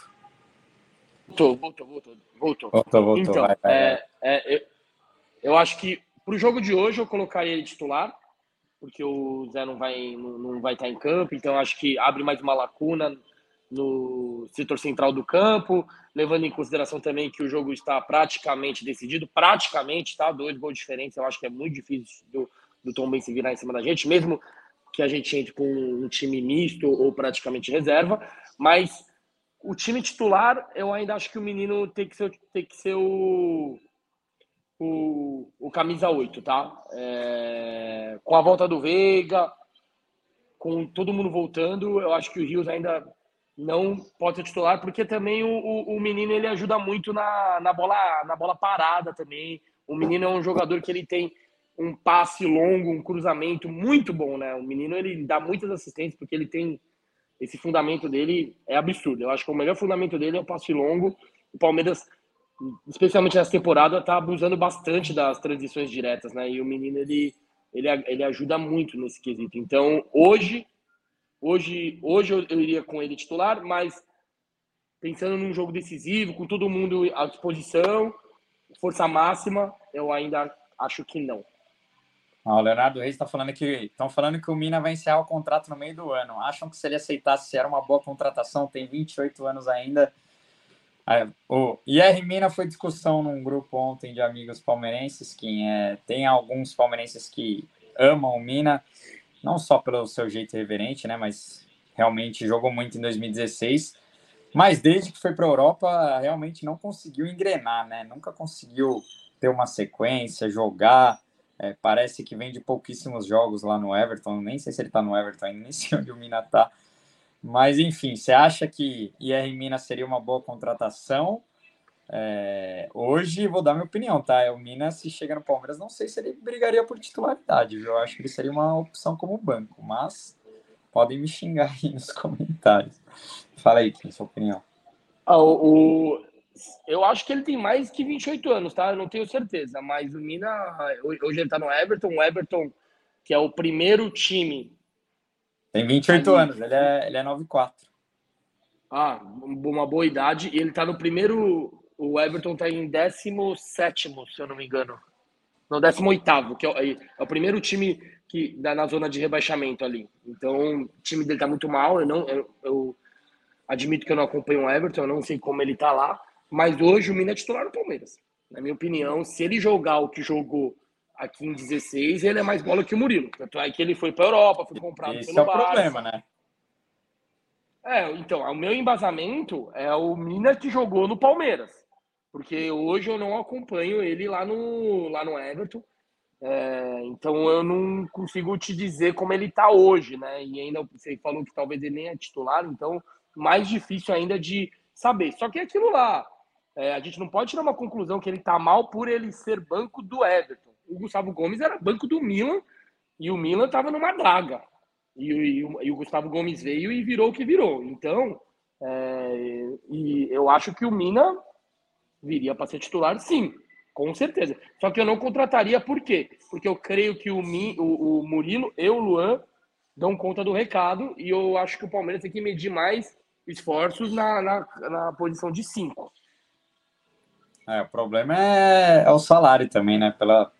Voltou, voltou, voltou. Voltou, voltou. voltou então, vai, vai, é, é, eu, eu acho que para o jogo de hoje eu colocaria ele titular, porque o Zé não vai, não, não vai estar em campo, então acho que abre mais uma lacuna no setor central do campo, levando em consideração também que o jogo está praticamente decidido, praticamente, tá? Dois gols diferentes, eu acho que é muito difícil do, do Tom se virar em cima da gente, mesmo que a gente entre com um time misto ou praticamente reserva, mas o time titular, eu ainda acho que o menino tem que ser, tem que ser o, o, o camisa 8, tá? É, com a volta do Veiga, com todo mundo voltando, eu acho que o Rios ainda não pode ser titular, porque também o, o, menino ele ajuda muito na, na, bola, na bola parada também. O menino é um jogador que ele tem um passe longo, um cruzamento muito bom, né? O menino ele dá muitas assistências porque ele tem esse fundamento dele é absurdo. Eu acho que o melhor fundamento dele é o passe longo. O Palmeiras, especialmente nessa temporada, está abusando bastante das transições diretas, né? E o menino ele ele, ele ajuda muito nesse quesito. Então, hoje Hoje, hoje eu, iria com ele titular, mas pensando num jogo decisivo, com todo mundo à disposição, força máxima, eu ainda acho que não. Ah, o Leonardo Reis está falando que estão falando que o Mina vai encerrar o contrato no meio do ano. Acham que se ele aceitasse se era uma boa contratação, tem 28 anos ainda. É, o IR Mina foi discussão num grupo ontem de amigos palmeirenses, que é, tem alguns palmeirenses que amam o Mina não só pelo seu jeito reverente, né, mas realmente jogou muito em 2016. Mas desde que foi para a Europa, realmente não conseguiu engrenar, né? Nunca conseguiu ter uma sequência, jogar. É, parece que vem de pouquíssimos jogos lá no Everton. Nem sei se ele está no Everton ainda, nem sei onde o Mina está. Mas enfim, você acha que IR Minas seria uma boa contratação? É, hoje vou dar minha opinião, tá? O Minas, se chega no Palmeiras, não sei se ele brigaria por titularidade, viu? Eu acho que ele seria uma opção como banco, mas podem me xingar aí nos comentários. Fala aí, Kim, sua opinião. Ah, o, o, eu acho que ele tem mais que 28 anos, tá? Eu não tenho certeza, mas o Mina, hoje ele tá no Everton, o Everton, que é o primeiro time. Tem 28 ali. anos, ele é, ele é 9'4". Ah, uma boa idade. E ele tá no primeiro o Everton está em 17, se eu não me engano. No 18, que é, é o primeiro time que dá na zona de rebaixamento ali. Então, o time dele está muito mal. Eu, não, eu, eu, admito que eu não acompanho o Everton, eu não sei como ele está lá. Mas hoje o Mina é titular do Palmeiras. Na minha opinião, se ele jogar o que jogou aqui em 16, ele é mais bola que o Murilo. Tanto é que ele foi para Europa, foi comprado Esse pelo é o Barça. problema, né? É, então, o meu embasamento é o Mina que jogou no Palmeiras porque hoje eu não acompanho ele lá no, lá no Everton. É, então eu não consigo te dizer como ele está hoje, né? E ainda você falou que talvez ele nem é titular, então mais difícil ainda de saber. Só que é aquilo lá, é, a gente não pode tirar uma conclusão que ele está mal por ele ser banco do Everton. O Gustavo Gomes era banco do Milan e o Milan estava numa draga. E, e, e, o Gustavo Gomes veio e virou o que virou. Então, é, e eu acho que o Mina viria para ser titular, sim, com certeza. Só que eu não contrataria por quê? Porque eu creio que o, Mi, o, o Murilo e o Luan dão conta do recado e eu acho que o Palmeiras tem que medir mais esforços na, na, na posição de cinco. É, o problema é, é, o salário também, né? Pela,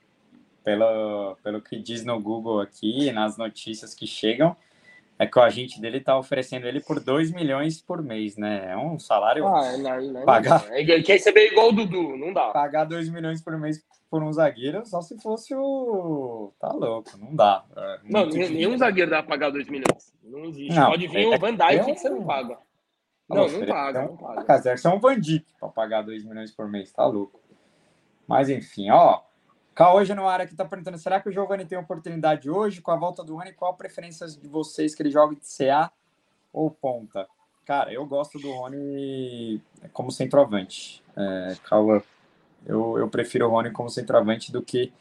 pela, pelo que diz no Google aqui, nas notícias que chegam, é que o agente dele tá oferecendo ele por 2 milhões por mês, né? É um salário. Ah, não, não, pagar... não. Ele quer receber igual o Dudu, não dá. Pagar 2 milhões por mês por um zagueiro, só se fosse o. Tá louco, não dá. É não, nenhum zagueiro dá pra pagar 2 milhões. Não existe. Não, Pode vir é, o Van Dijk um... que você não paga. Não, não, paga, não paga. Deve ser um Van Dijk pra pagar 2 milhões por mês, tá louco. Mas enfim, ó. No área que está perguntando: será que o Giovanni tem oportunidade hoje com a volta do Rony? Qual a preferência de vocês que ele jogue de CA ou ponta? Cara, eu gosto do Rony como centroavante. É, eu, eu prefiro o Rony como centroavante do que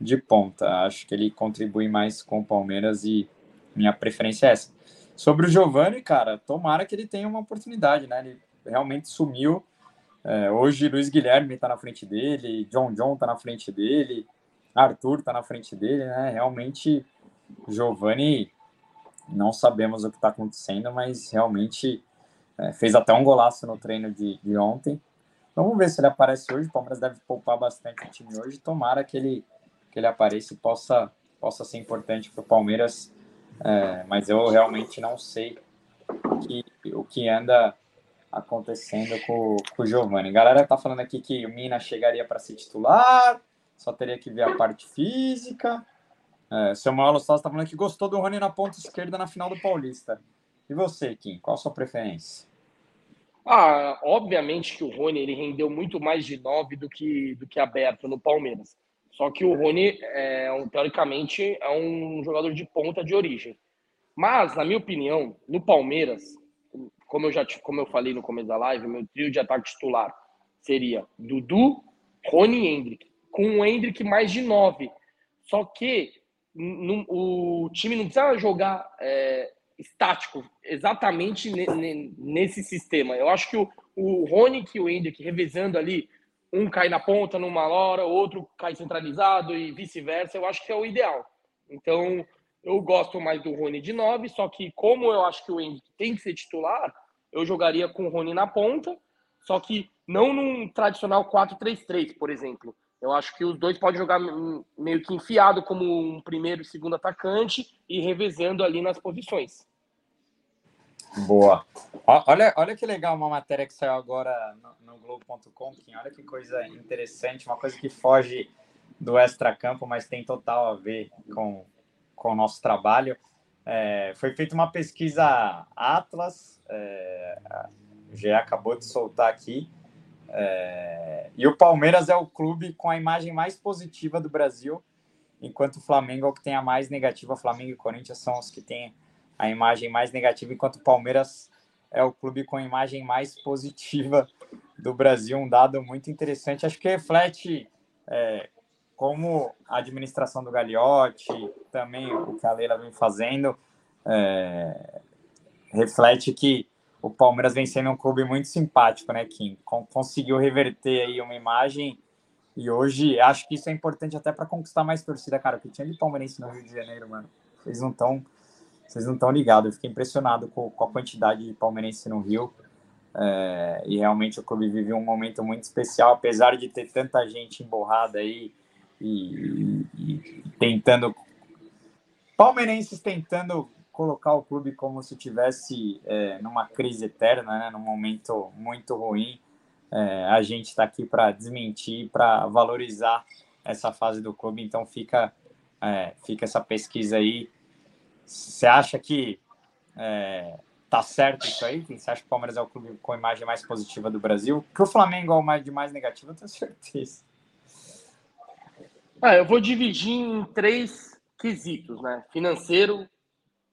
de ponta. Acho que ele contribui mais com o Palmeiras e minha preferência é essa. Sobre o Giovanni, cara, tomara que ele tenha uma oportunidade, né? Ele realmente sumiu É, hoje, Luiz Guilherme está na frente dele, John John está na frente dele, Arthur está na frente dele, né? Realmente, Giovanni, não sabemos o que está acontecendo, mas realmente é, fez até um golaço no treino de, de ontem. Vamos ver se ele aparece hoje. O Palmeiras deve poupar bastante o time hoje. Tomara que ele, que ele apareça e possa, possa ser importante para o Palmeiras. É, mas eu realmente não sei que, o que anda acontecendo com, com o Giovanni. A galera tá falando aqui que o Mina chegaria para ser titular, só teria que ver a parte física. É, Samuel Lostas está falando que gostou do Rony na ponta esquerda na final do Paulista. E você, Kim, qual a sua preferência? Ah, obviamente que o Rony ele rendeu muito mais de nove do que, do que aberto no Palmeiras. Só que o Rony, é, teoricamente, é um jogador de ponta de origem. Mas, na minha opinião, no Palmeiras, como eu já como eu falei no começo da live, meu trio de ataque titular seria Dudu, Rony e Hendrick, com o Hendrick mais de nove. Só que o time não precisa jogar é, estático exatamente nesse sistema. Eu acho que o, o Rony e o Hendrick revezando ali, um cai na ponta numa hora, outro cai centralizado e vice-versa, eu acho que é o ideal. Então, eu gosto mais do Rony de 9, só que como eu acho que o Hendrick tem que ser titular, eu jogaria com o Rony na ponta, só que não num tradicional 4-3-3, por exemplo. Eu acho que os dois podem jogar meio que enfiado como um primeiro e segundo atacante e revezando ali nas posições. Boa. Olha, olha que legal uma matéria que saiu agora no, no Globo.com. Olha que coisa interessante, uma coisa que foge do extra-campo, mas tem total a ver com, com o nosso trabalho. É, foi feita uma pesquisa Atlas, é, GE acabou de soltar aqui, é, e o Palmeiras é o clube com a imagem mais positiva do Brasil, enquanto o Flamengo é o que tem a mais negativa. Flamengo e Corinthians são os que têm a imagem mais negativa, enquanto o Palmeiras é o clube com a imagem mais positiva do Brasil. Um dado muito interessante. Acho que reflete é, como a administração do Gagliotti, também o que a Leila vem fazendo, é, reflete que o Palmeiras vem sendo um clube muito simpático, né, Kim? Conseguiu reverter aí uma imagem e hoje acho que isso é importante até para conquistar mais torcida, cara. Que tinha de palmeirense no Rio de Janeiro, mano. Vocês não estão, vocês não estão ligados. Eu fiquei impressionado com, com, a quantidade de palmeirense no Rio. É, e realmente o clube vive um momento muito especial, apesar de ter tanta gente emborrada aí e, e, tentando palmeirenses tentando colocar o clube como se tivesse é, numa crise eterna, né, num momento muito ruim. É, a gente está aqui para desmentir, para valorizar essa fase do clube. Então fica, é, fica essa pesquisa aí. Você acha que é, tá certo isso aí? Você acha que o Palmeiras é o clube com a imagem mais positiva do Brasil? Que o Flamengo é o mais de mais negativo, eu tenho certeza. Ah, eu vou dividir em três quesitos, né? Financeiro,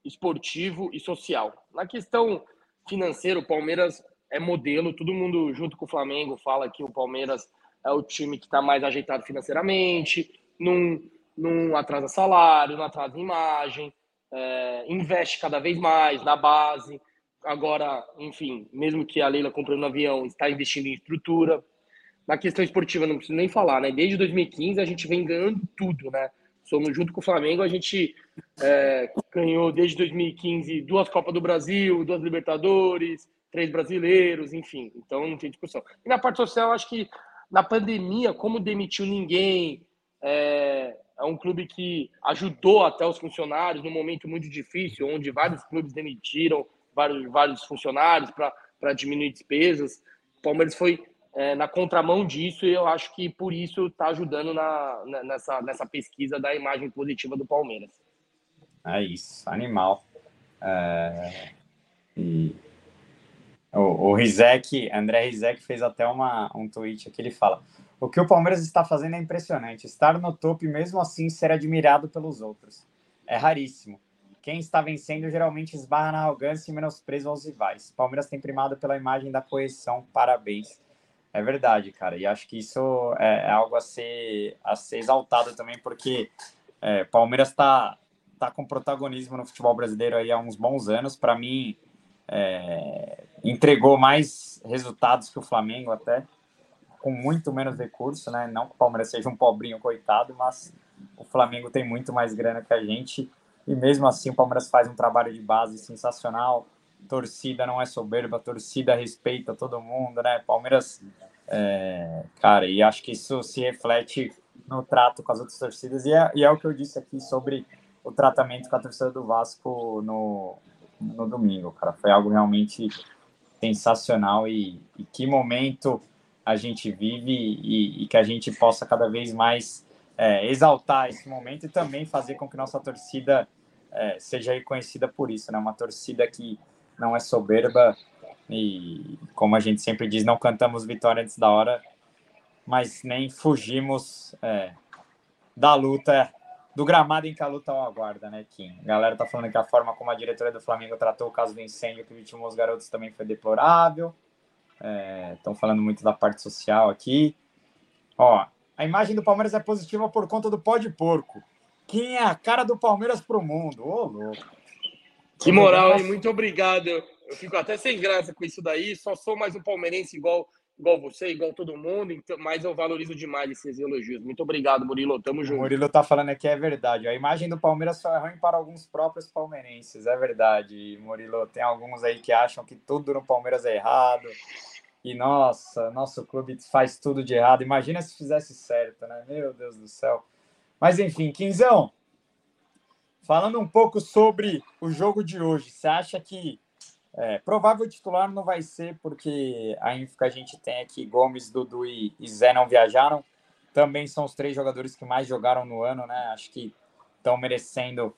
esportivo e social. Na questão financeira, o Palmeiras é modelo, todo mundo junto com o Flamengo fala que o Palmeiras é o time que está mais ajeitado financeiramente, não, não atrasa salário, não atrasa imagem, é, investe cada vez mais na base. Agora, enfim, mesmo que a Leila comprou no avião, está investindo em estrutura. Na questão esportiva, não preciso nem falar, né? Desde 2015 a gente vem ganhando tudo, né? Somos junto com o Flamengo, a gente é, ganhou desde 2015 duas Copas do Brasil, duas Libertadores, três brasileiros, enfim. Então não tem discussão. E na parte social, acho que na pandemia, como demitiu ninguém, é, é um clube que ajudou até os funcionários num momento muito difícil, onde vários clubes demitiram vários, vários funcionários para diminuir despesas. O Palmeiras foi é, na contramão disso, e eu acho que por isso está ajudando na, nessa, nessa pesquisa da imagem positiva do Palmeiras. É isso, animal. É... E... O, o Rizek, André Rizek fez até uma, um tweet aqui, ele fala o que o Palmeiras está fazendo é impressionante, estar no topo e mesmo assim ser admirado pelos outros. É raríssimo. Quem está vencendo geralmente esbarra na arrogância e menosprezo aos rivais. Palmeiras tem primado pela imagem da coesão. Parabéns. É verdade, cara. E acho que isso é, é algo a ser, a ser exaltado também, porque é, Palmeiras está tá com protagonismo no futebol brasileiro aí há uns bons anos. Para mim, é, entregou mais resultados que o Flamengo até. com muito menos recurso, né? Não que o Palmeiras seja um pobrinho coitado, mas o Flamengo tem muito mais grana que a gente. E mesmo assim, o Palmeiras faz um trabalho de base sensacional. Torcida não é soberba, torcida respeita todo mundo, né? Palmeiras, é, cara, e acho que isso se reflete no trato com as outras torcidas. E é, e é o que eu disse aqui sobre o tratamento com a torcida do Vasco no, no domingo, cara. Foi algo realmente sensacional e, e que momento a gente vive e, e, que a gente possa cada vez mais é, exaltar esse momento e também fazer com que nossa torcida é, seja reconhecida por isso, né? Uma torcida que não é soberba e, como a gente sempre diz, não cantamos vitória antes da hora, mas nem fugimos é, da luta, do gramado em que a luta aguarda, né, Kim? A galera tá falando que a forma como a diretoria do Flamengo tratou o caso do incêndio que vitimou os garotos também foi deplorável. Estão é, falando muito da parte social aqui. Ó, a imagem do Palmeiras é positiva por conta do pó de porco. Quem é a cara do Palmeiras pro mundo? Ô, louco. Que moral, hein? Muito obrigado. Eu fico até sem graça com isso daí. Só sou mais um palmeirense igual, igual você, igual todo mundo, então, mas eu valorizo demais esses elogios. Muito obrigado, Murilo. Tamo junto. O Murilo tá falando aqui, é verdade. A imagem do Palmeiras só é ruim para alguns próprios palmeirenses. É verdade, Murilo. Tem alguns aí que acham que tudo no Palmeiras é errado e nossa, nosso clube faz tudo de errado. Imagina se fizesse certo, né? Meu Deus do céu. Mas enfim, Quinzão, falando um pouco sobre o jogo de hoje, você acha que é, provável titular não vai ser, porque a info que a gente tem aqui, Gomes, Dudu e, e Zé não viajaram. Também são os três jogadores que mais jogaram no ano, né? Acho que estão merecendo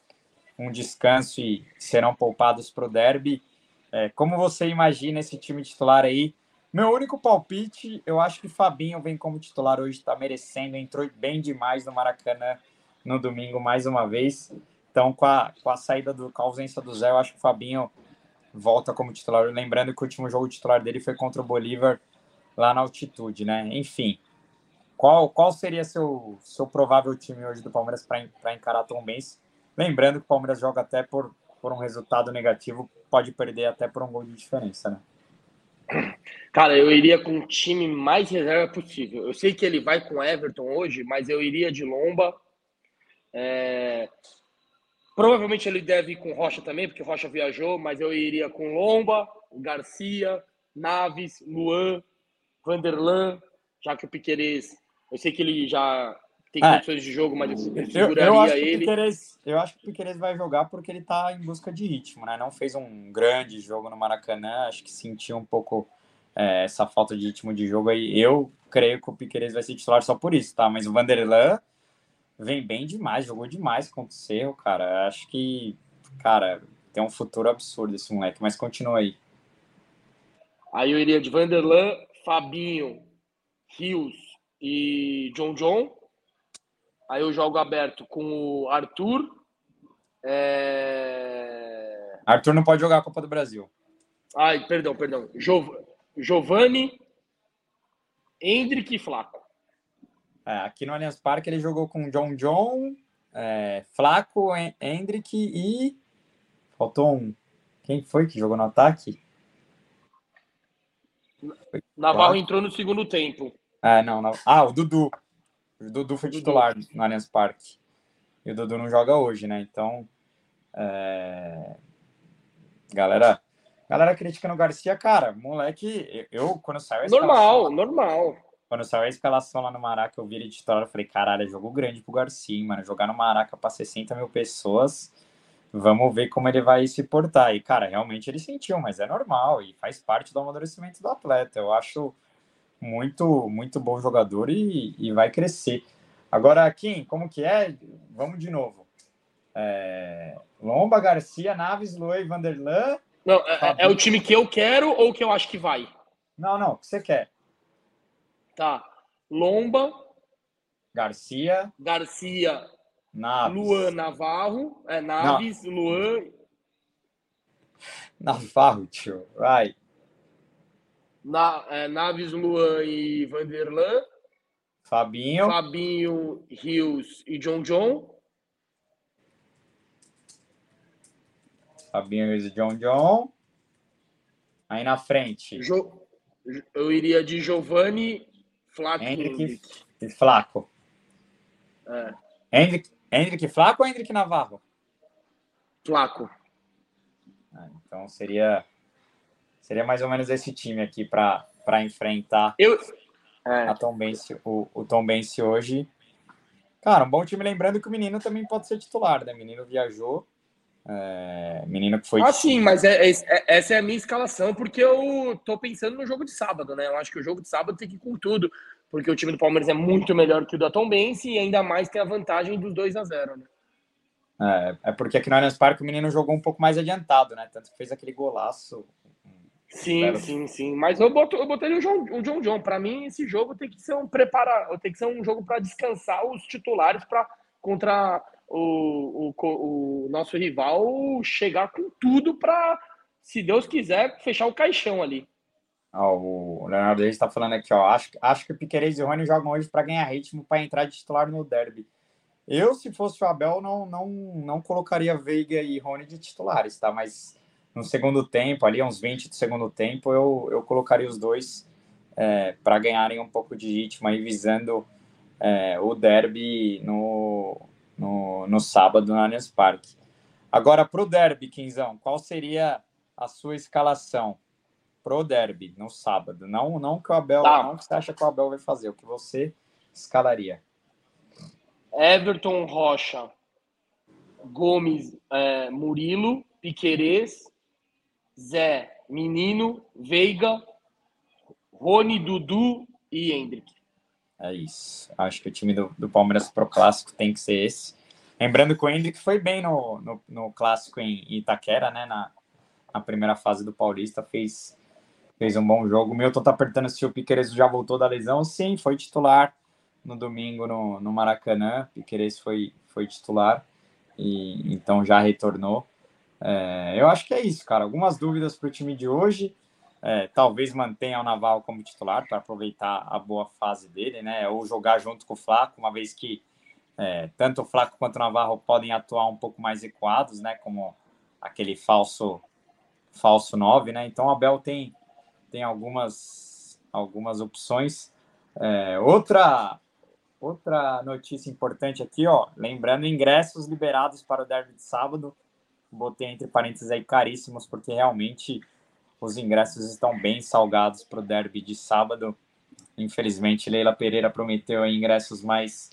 um descanso e serão poupados para o derby. É, como você imagina esse time titular aí? Meu único palpite, eu acho que Fabinho vem como titular hoje, está merecendo, entrou bem demais no Maracanã no domingo mais uma vez. Então, com a, com a saída do, com a ausência do Zé, eu acho que o Fabinho volta como titular. Lembrando que o último jogo titular dele foi contra o Bolívar lá na altitude, né? Enfim, qual, qual seria seu, seu provável time hoje do Palmeiras para encarar Tom Benz? Lembrando que o Palmeiras joga até por, por um resultado negativo, pode perder até por um gol de diferença, né? Cara, eu iria com o time mais reserva possível. Eu sei que ele vai com Everton hoje, mas eu iria de Lomba. É... Provavelmente ele deve ir com Rocha também, porque Rocha viajou, mas eu iria com Lomba, Garcia, Naves, Luan, Vanderlan, já que o Piqueires, eu sei que ele já tem é. condições de jogo, mas eu seguraria eu, eu acho ele. Piqueires, eu acho que o Piqueires vai jogar porque ele está em busca de ritmo, né? Não fez um grande jogo no Maracanã, acho que sentiu um pouco é, essa falta de ritmo de jogo aí. Eu creio que o Piqueires vai ser titular só por isso, tá? Mas o Vanderlan vem bem demais, jogou demais contra o Cerro, cara. Acho que, cara, tem um futuro absurdo esse moleque, mas continua aí. Aí eu iria de Vanderlan, Fabinho, Rios e John John. Aí eu jogo aberto com o Arthur. É... Arthur não pode jogar a Copa do Brasil. Ai, perdão, perdão. Jov... Giovanni, Hendrick e Flaco. É, aqui no Allianz Parque ele jogou com John John, é, Flaco, Hendrick e. Faltou um. Quem foi que jogou no ataque? Navarro entrou no segundo tempo. É, não, não. Ah, o Dudu. O Dudu foi titular no Allianz Parque. E o Dudu não joga hoje, né? Então, é... galera, galera criticando o Garcia, cara, moleque, eu quando saiu a Normal, normal. Quando saiu a escalação lá no Maraca, eu vi ele titular, eu falei, caralho, é jogo grande pro Garcia, mano. Jogar no Maraca para 60 mil pessoas, vamos ver como ele vai se portar. E, cara, realmente ele sentiu, mas é normal e faz parte do amadurecimento do atleta. Eu acho muito, muito bom jogador e, e vai crescer. Agora, Kim, como que é? Vamos de novo. É... Lomba, Garcia, Naves, Luei, Vanderlan. Não, é, é, o time que eu quero ou que eu acho que vai? Não, não, o que você quer. Tá. Lomba. Garcia. Garcia. Naves. Luan Navarro. É, Naves, não. Luan. Navarro, tio. Vai. Na, é, Naves, Luan e Vanderlan. Fabinho. Fabinho, Rios e John John. Fabinho, Rios e John John. Aí na frente. Jo, eu iria de Giovanni, Flaco Hendrick Flaco. É. Hendrick, Hendrick Flaco ou Hendrick Navarro? Flaco. Ah, então seria seria mais ou menos esse time aqui para enfrentar Eu, é. a Tom Bense, o, o Tom Bense hoje. Cara, um bom time, lembrando que o menino também pode ser titular, né? O menino viajou. É, menino que foi. Ah, sim, mas é, é, essa é a minha escalação, porque eu tô pensando no jogo de sábado, né? Eu acho que o jogo de sábado tem que ir com tudo, porque o time do Palmeiras é muito melhor que o da Tom Bense e ainda mais tem a vantagem dos 2 a 0 né? É, é porque aqui no Allianz Parque o menino jogou um pouco mais adiantado, né? Tanto que fez aquele golaço. Sim, sim, sim. Mas eu, boto, eu botei o John, o John John. Para mim, esse jogo tem que ser um prepara, tem que ser um jogo para descansar os titulares para contra o, o, o, nosso rival chegar com tudo para, se Deus quiser, fechar o caixão ali. Ó, o Leonardo Reis está falando aqui, ó. Acho, acho que o Piqueires e o Rony jogam hoje para ganhar ritmo para entrar de titular no derby. Eu, se fosse o Abel, não, não, não colocaria Veiga e Rony de titulares, tá? Mas no segundo tempo, ali, uns 20 do segundo tempo, eu, eu colocaria os dois é, para ganharem um pouco de ritmo aí, visando é, o derby no, no, no sábado no Allianz Parque. Agora, para o derby, Quinzão, qual seria a sua escalação pro derby no sábado? Não, não que o Abel, tá. não que você acha que o Abel vai fazer, o que você escalaria? Everton Rocha, Gomes, é, Murilo, Piquerez, Zé, Menino, Veiga, Rony, Dudu e Hendrick. É isso. Acho que o time do, do Palmeiras pro clássico tem que ser esse. Lembrando que o Hendrick foi bem no, no, no clássico em Itaquera, né? Na, na primeira fase do Paulista, fez, fez um bom jogo. O Milton tá apertando se o Piqueires já voltou da lesão. Sim, foi titular no domingo no, no Maracanã. Piqueires foi, foi titular e então já retornou. É, eu acho que é isso, cara. Algumas dúvidas para o time de hoje. É, talvez mantenha o Naval como titular para aproveitar a boa fase dele, né? Ou jogar junto com o Flaco, uma vez que é, tanto o Flaco quanto o Navarro podem atuar um pouco mais equados, né? Como aquele falso falso 9, né? Então o Abel tem, tem algumas, algumas opções. É, outra outra notícia importante aqui, ó. Lembrando, ingressos liberados para o derby de sábado. Botei entre parênteses aí caríssimos, porque realmente os ingressos estão bem salgados para o derby de sábado. Infelizmente, Leila Pereira prometeu ingressos mais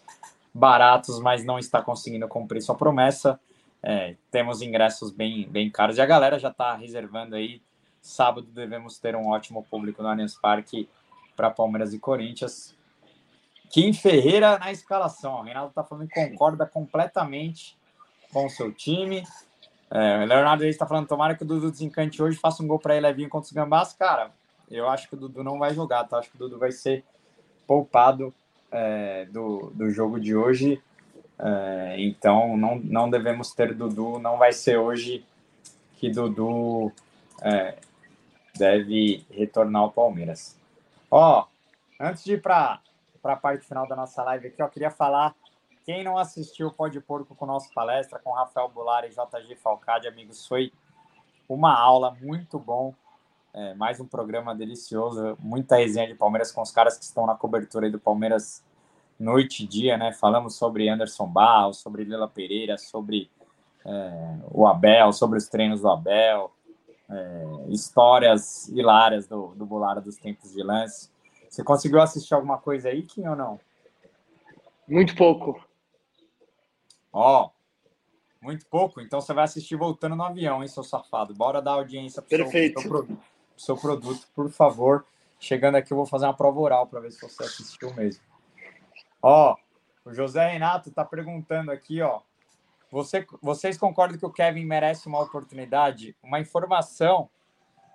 baratos, mas não está conseguindo cumprir sua promessa. É, temos ingressos bem, bem caros e a galera já está reservando aí. Sábado devemos ter um ótimo público no Allianz Parque para Palmeiras e Corinthians. Kim Ferreira na escalação. O Reinaldo está falando que concorda completamente com o seu time. É, Leonardo está falando, tomara que o Dudu desencante hoje, faça um gol para ele levinho contra os Gambás. Cara, eu acho que o Dudu não vai jogar, tá? Acho que o Dudu vai ser poupado é, do, do jogo de hoje. É, então, não, não devemos ter Dudu. Não vai ser hoje que Dudu é, deve retornar ao Palmeiras. Ó, antes de ir para a parte final da nossa live aqui, eu queria falar quem não assistiu Pode Porco com nossa palestra, com Rafael Bular e JG Falcade, amigos, foi uma aula muito bom. É, mais um programa delicioso, muita resenha de Palmeiras com os caras que estão na cobertura do Palmeiras noite e dia, né? Falamos sobre Anderson Barros, sobre Lila Pereira, sobre é, o Abel, sobre os treinos do Abel, é, histórias hilárias do, do dos tempos de lance. Você conseguiu assistir alguma coisa aí, Kim, ou não? Muito pouco. Ó, muito pouco. Então você vai assistir voltando no avião, hein, seu safado? Bora dar audiência para o seu, seu, seu, produto, por favor. Chegando aqui, eu vou fazer uma prova oral para ver se você assistiu mesmo. Ó, o José Renato está perguntando aqui, ó. Você, vocês concordam que o Kevin merece uma oportunidade? Uma informação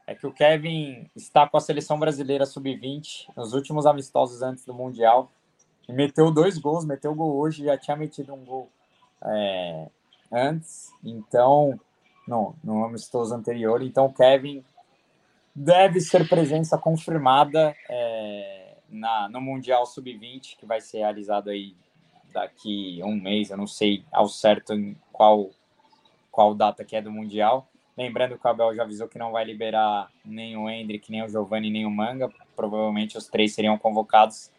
é que o Kevin está com a seleção brasileira sub-20 nos últimos amistosos antes do Mundial. E meteu dois gols, meteu gol hoje, já tinha metido um gol é, antes, então, no, no amistoso anterior. Então, Kevin deve ser presença confirmada é, na, no Mundial Sub-20, que vai ser realizado aí daqui um mês, eu não sei ao certo em qual, qual data que é do Mundial. Lembrando que o Abel já avisou que não vai liberar nem o Hendrick, nem o Giovanni, nem o Manga. Provavelmente os três seriam convocados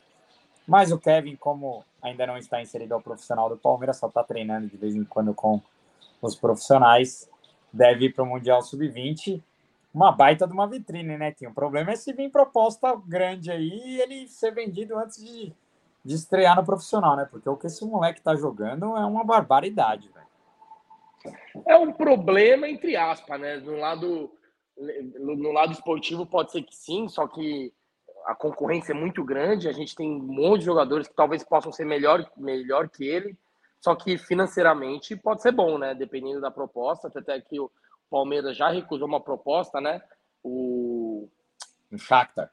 Mas o Kevin, como ainda não está inserido ao profissional do Palmeiras, só está treinando de vez em quando com os profissionais, deve ir para o Mundial Sub-20. Uma baita de uma vitrine, né, Tim? O problema é se vir proposta grande aí e ele ser vendido antes de, de estrear no profissional, né? Porque o que esse moleque tá jogando é uma barbaridade, velho. É um problema, entre aspas, né? No lado, no lado esportivo pode ser que sim, só que a concorrência é muito grande. A gente tem um monte de jogadores que talvez possam ser melhor, melhor que ele, só que financeiramente pode ser bom, né? Dependendo da proposta. Até que o Palmeiras já recusou uma proposta, né? O. O Shakhtar.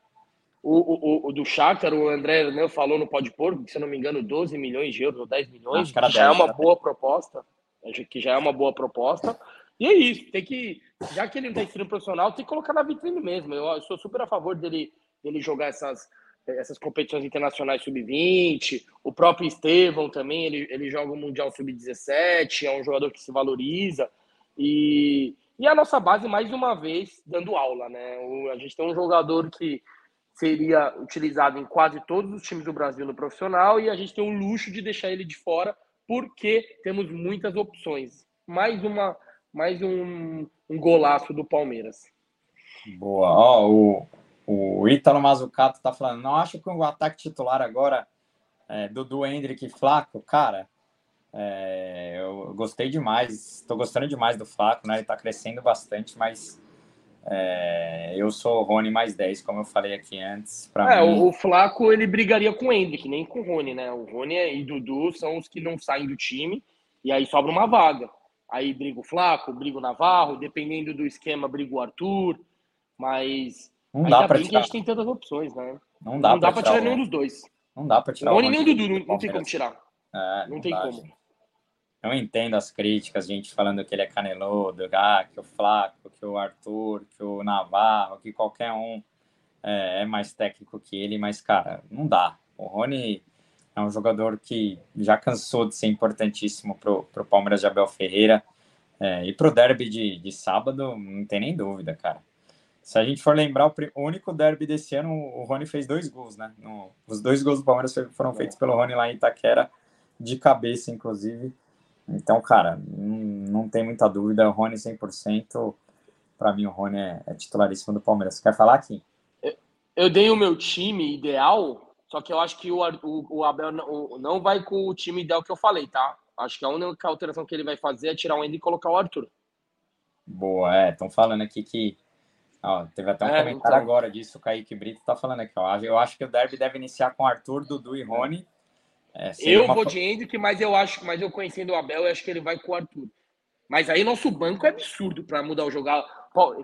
O, o, o, do Shakhtar, o André né, falou no Pode Pôr, se eu não me engano, 12 milhões de euros ou 10 milhões, que já é uma boa proposta. Que já é uma boa proposta. E é isso, tem que, já que ele não está em profissional, tem que colocar na vitrine mesmo. Eu, eu sou super a favor dele, dele jogar essas, essas competições internacionais sub-20. O próprio Estevão também, ele, ele joga o Mundial sub-17, é um jogador que se valoriza. E, e a nossa base, mais uma vez, dando aula, né? A gente tem um jogador que seria utilizado em quase todos os times do Brasil no profissional e a gente tem o luxo de deixar ele de fora porque temos muitas opções. Mais uma, mais um, um golaço do Palmeiras. Boa. Ó, o, o Ítalo Mazucato tá falando, não acho que o ataque titular agora é, Dudu, Hendrick e Flaco, cara, é, eu gostei demais, estou gostando demais do Flaco, né? Ele tá crescendo bastante, mas é, eu sou o Rony mais 10, como eu falei aqui antes. é, mim... o, Flaco ele brigaria com o Hendrick, nem com o Rony, né? O Rony e o Dudu são os que não saem do time e aí sobra uma vaga. Aí briga o Flaco, briga o Navarro, dependendo do esquema, briga o Arthur, mas não dá para tirar. a gente tem tantas opções, né? Não dá, não dá para tirar, tirar nenhum dos dois. Não dá para tirar o Rony nem o Dudu, não, não tem como tirar. É, não, não tem dá, como. Gente. Eu entendo as críticas, gente falando que ele é caneludo, ah, que o Flaco, que o Arthur, que o Navarro, que qualquer um é, é, mais técnico que ele, mas, cara, não dá. O Rony é um jogador que já cansou de ser importantíssimo pro, pro Palmeiras de Abel Ferreira. É, e pro derby de, de sábado, não tem nem dúvida, cara. Se a gente for lembrar, o, único derby desse ano, o Rony fez dois gols, né? No, os dois gols do Palmeiras foram feitos pelo Rony lá em Itaquera, de cabeça, inclusive. Então, cara, não, tem muita dúvida, o Rony 100%. Para mim, o Rony é, é, titularíssimo do Palmeiras. Você quer falar aqui? Eu, eu dei o meu time ideal, só que eu acho que o, o, o Abel não, não vai com o time ideal que eu falei, tá? Acho que a única alteração que ele vai fazer é tirar o Andy e colocar o Arthur. Boa, é. Estão falando aqui que. Ó, teve até um é, comentário então... agora disso, o Kaique Brito tá falando aqui, ó. Eu acho que o Derby deve iniciar com Arthur, Dudu e Rony é, eu uma... vou de Hendrick, mas eu acho, mas eu conhecendo o Abel, eu acho que ele vai com o Arthur. Mas aí nosso banco é absurdo para mudar o jogar.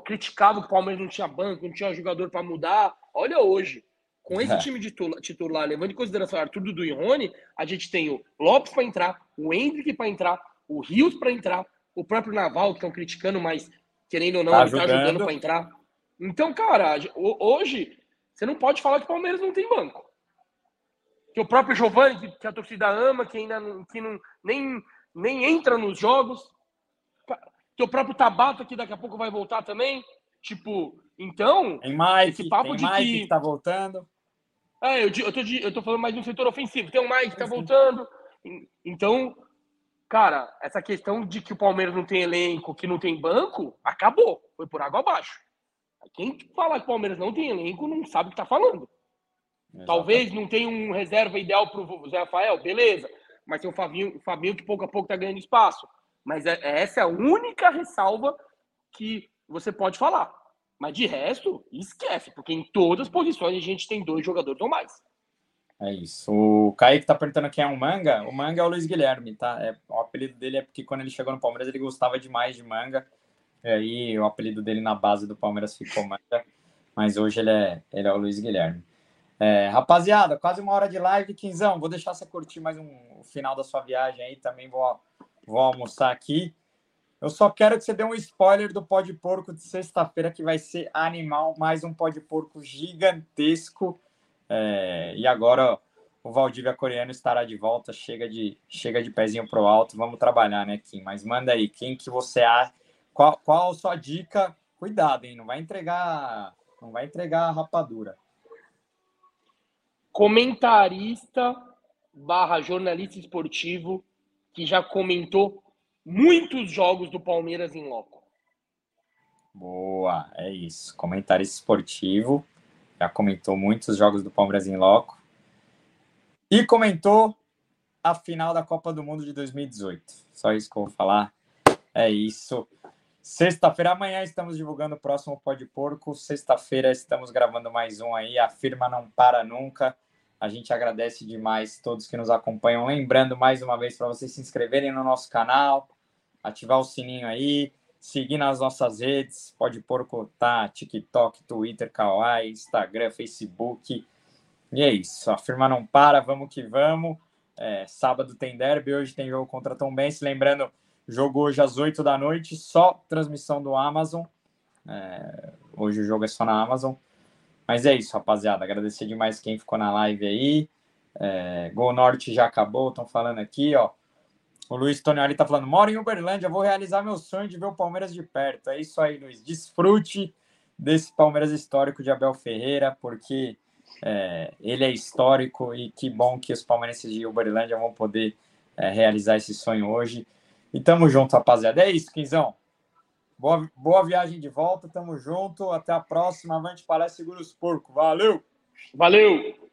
Criticava que o Palmeiras não tinha banco, não tinha jogador para mudar. Olha hoje, com esse é. time de titular, levando em consideração Arthur, Dudu e Rony, a gente tem o Lopes para entrar, o Hendrick para entrar, o Rios para entrar, o próprio Naval, que estão criticando, mas querendo ou não, tá ele está ajudando para entrar. Então, cara, hoje você não pode falar que o Palmeiras não tem banco que o próprio Giovani, que a torcida ama, que ainda não, que não, nem, nem entra nos jogos, que o próprio Tabata, que daqui a pouco vai voltar também. Tipo, então. Tem Mike, esse papo tem de Mike que... que tá voltando. É, eu, eu, tô, eu tô falando mais no setor ofensivo. Tem o Mike que tá voltando. Então, cara, essa questão de que o Palmeiras não tem elenco, que não tem banco, acabou. Foi por água abaixo. Quem fala que o Palmeiras não tem elenco não sabe o que tá falando. Exatamente. Talvez não tenha um reserva ideal para o Zé Rafael, beleza. Mas tem o Fabinho, o Fabinho que pouco a pouco está ganhando espaço. Mas é, é, essa é a única ressalva que você pode falar. Mas de resto, esquece, porque em todas as posições a gente tem dois jogadores ou mais. É isso. O Kaique tá perguntando quem é o Manga. O Manga é o Luiz Guilherme, tá? É, o apelido dele é porque quando ele chegou no Palmeiras ele gostava demais de Manga. E aí o apelido dele na base do Palmeiras ficou Manga. Mas hoje ele é, ele é o Luiz Guilherme. É, rapaziada, quase uma hora de live, Quinzão. Vou deixar você curtir mais um o final da sua viagem aí. Também vou, vou almoçar aqui. Eu só quero que você dê um spoiler do pó de porco de sexta-feira, que vai ser animal, mais um pó de porco gigantesco. É, e agora o Valdívia coreano estará de volta. Chega de, chega de pezinho pro alto. Vamos trabalhar, né, Kim? Mas manda aí, quem que você acha? Qual, qual a sua dica? Cuidado, hein? Não vai entregar, não vai entregar a rapadura. comentarista barra jornalista esportivo que já comentou muitos jogos do Palmeiras em loco. Boa, é isso. Comentarista esportivo, já comentou muitos jogos do Palmeiras em loco. E comentou a final da Copa do Mundo de 2018. Só isso que eu vou falar. É isso. Sexta-feira, amanhã estamos divulgando o próximo Pó de Porco. Sexta-feira estamos gravando mais um aí. A firma não para nunca. A gente agradece demais todos que nos acompanham. Lembrando mais uma vez para vocês se inscreverem no nosso canal, ativar o sininho aí, seguir nas nossas redes. Pode porco tá TikTok, Twitter, Kawaii, Instagram, Facebook. E é isso. A firma não para, vamos que vamos. É, sábado tem derby, hoje tem jogo contra Tom Benz. Lembrando, jogo hoje às 8 da noite, só transmissão do Amazon. É, hoje o jogo é só na Amazon. Mas é isso, rapaziada. Agradecer demais quem ficou na live aí. É, Gol Norte já acabou, estão falando aqui, ó. O Luiz Tonioli tá falando: moro em Uberlândia, vou realizar meu sonho de ver o Palmeiras de perto. É isso aí, Luiz. Desfrute desse Palmeiras histórico de Abel Ferreira, porque é, ele é histórico e que bom que os palmeirenses de Uberlândia vão poder é, realizar esse sonho hoje. E tamo junto, rapaziada. É isso, Quinzão. Boa, boa viagem de volta, tamo junto. Até a próxima. Avante para segura os porcos. Valeu! Valeu!